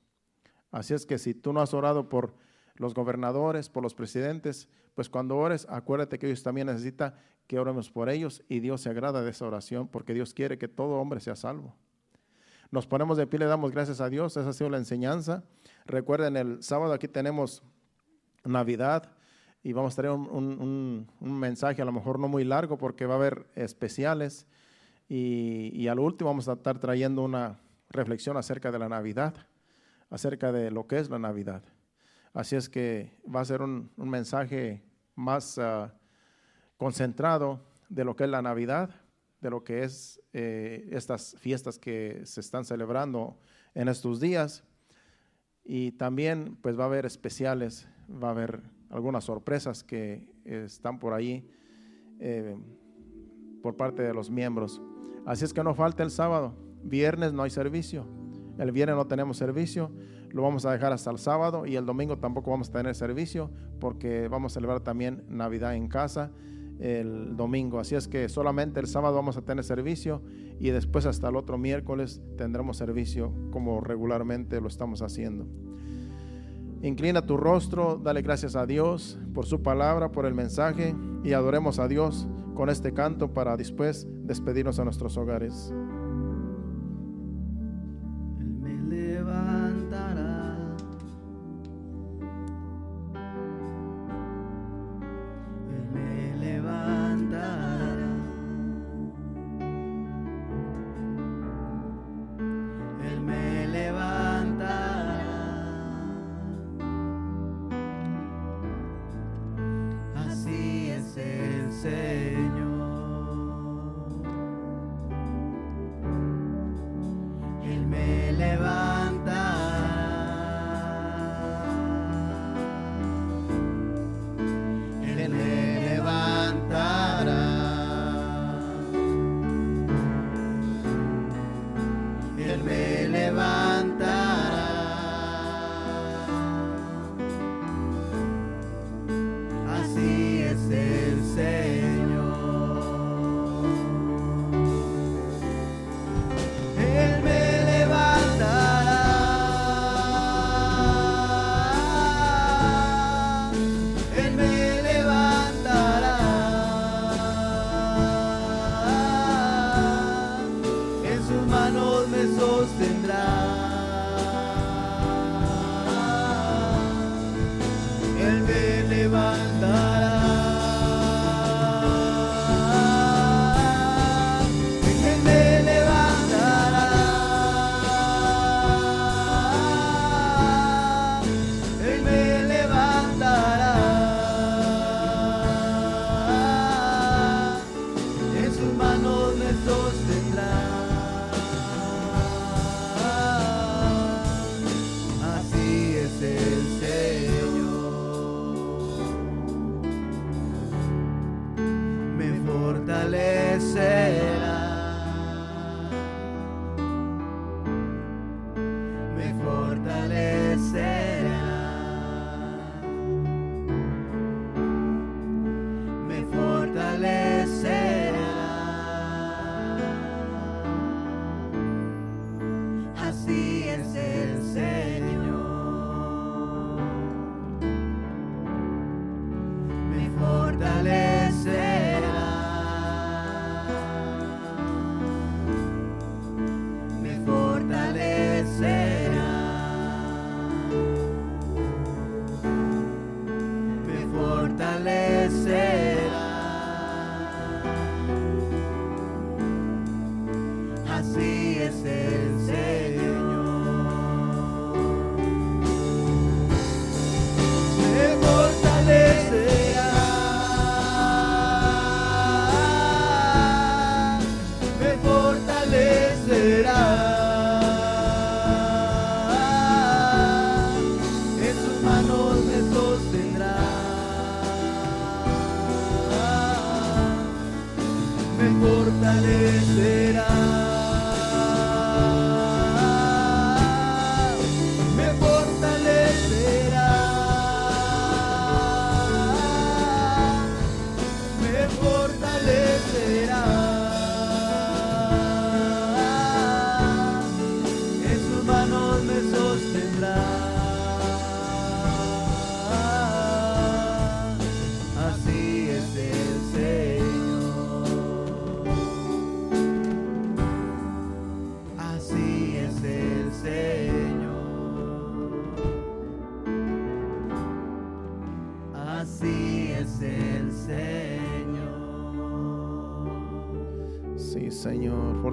Así es que si tú no has orado por los gobernadores, por los presidentes, pues cuando ores, acuérdate que ellos también necesitan que oremos por ellos y Dios se agrada de esa oración porque Dios quiere que todo hombre sea salvo. Nos ponemos de pie, le damos gracias a Dios, esa ha sido la enseñanza. Recuerden, el sábado aquí tenemos Navidad y vamos a traer un, mensaje a lo mejor no muy largo porque va a haber especiales y, y al último vamos a estar trayendo una reflexión acerca de la Navidad, acerca de lo que es la Navidad. Así es que va a ser un, mensaje más ah, concentrado de lo que es la Navidad, de lo que es eh, estas fiestas que se están celebrando en estos días. Y también pues va a haber especiales, va a haber algunas sorpresas que están por ahí eh, por parte de los miembros. Así es que no falta el sábado. Viernes no hay servicio. El viernes no tenemos servicio lo vamos a dejar hasta el sábado y el domingo tampoco vamos a tener servicio porque vamos a celebrar también Navidad en casa el domingo. Así es que solamente el sábado vamos a tener servicio y después hasta el otro miércoles tendremos servicio como regularmente lo estamos haciendo. Inclina tu rostro, dale gracias a Dios por su palabra, por el mensaje y adoremos a Dios con este canto para después despedirnos a nuestros hogares. never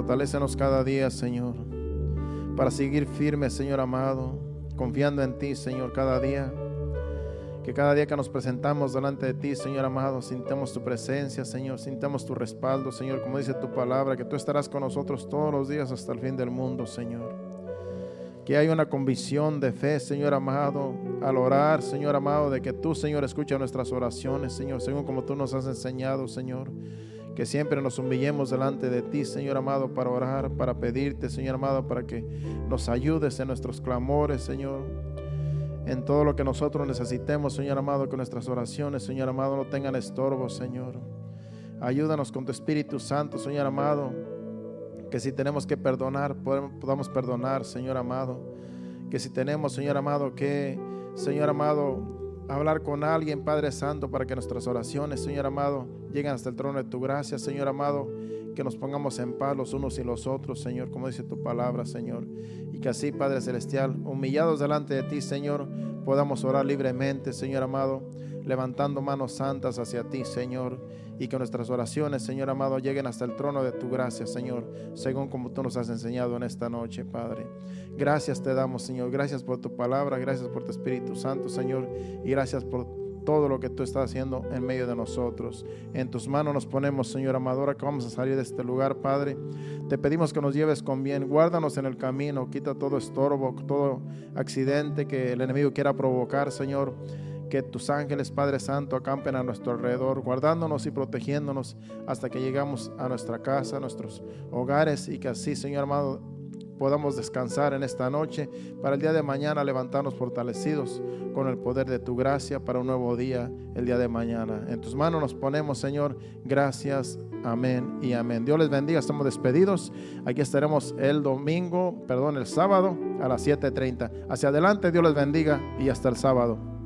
Fortalécenos cada día, Señor, para seguir firmes, Señor amado, confiando en ti, Señor, cada día. Que cada día que nos presentamos delante de ti, Señor amado, sintamos tu presencia, Señor, sintamos tu respaldo, Señor, como dice tu palabra, que tú estarás con nosotros todos los días hasta el fin del mundo, Señor. Que hay una convicción de fe, Señor amado, al orar, Señor amado, de que tú, Señor, escucha nuestras oraciones, Señor, según como tú nos has enseñado, Señor que siempre nos humillemos delante de ti, Señor amado, para orar, para pedirte, Señor amado, para que nos ayudes en nuestros clamores, Señor. En todo lo que nosotros necesitemos, Señor amado, que nuestras oraciones, Señor amado, no tengan estorbo, Señor. Ayúdanos con tu Espíritu Santo, Señor amado, que si tenemos que perdonar, podamos perdonar, Señor amado. Que si tenemos, Señor amado, que, Señor amado, hablar con alguien, Padre Santo, para que nuestras oraciones, Señor amado, lleguen hasta el trono de tu gracia, Señor amado, que nos pongamos en paz los unos y los otros, Señor, como dice tu palabra, Señor. Y que así, Padre Celestial, humillados delante de ti, Señor, podamos orar libremente, Señor amado, levantando manos santas hacia ti, Señor y que nuestras oraciones, Señor amado, lleguen hasta el trono de tu gracia, Señor, según como tú nos has enseñado en esta noche, Padre. Gracias te damos, Señor. Gracias por tu palabra, gracias por tu Espíritu Santo, Señor, y gracias por todo lo que tú estás haciendo en medio de nosotros. En tus manos nos ponemos, Señor Amadora, que vamos a salir de este lugar, Padre. Te pedimos que nos lleves con bien, guárdanos en el camino, quita todo estorbo, todo accidente que el enemigo quiera provocar, Señor que tus ángeles, Padre Santo, acampen a nuestro alrededor, guardándonos y protegiéndonos hasta que llegamos a nuestra casa, a nuestros hogares y que así, Señor amado, podamos descansar en esta noche para el día de mañana levantarnos fortalecidos con el poder de tu gracia para un nuevo día el día de mañana. En tus manos nos ponemos, Señor. Gracias. Amén y amén. Dios les bendiga. Estamos despedidos. Aquí estaremos el domingo, perdón, el sábado a las 7:30. Hacia adelante, Dios les bendiga y hasta el sábado.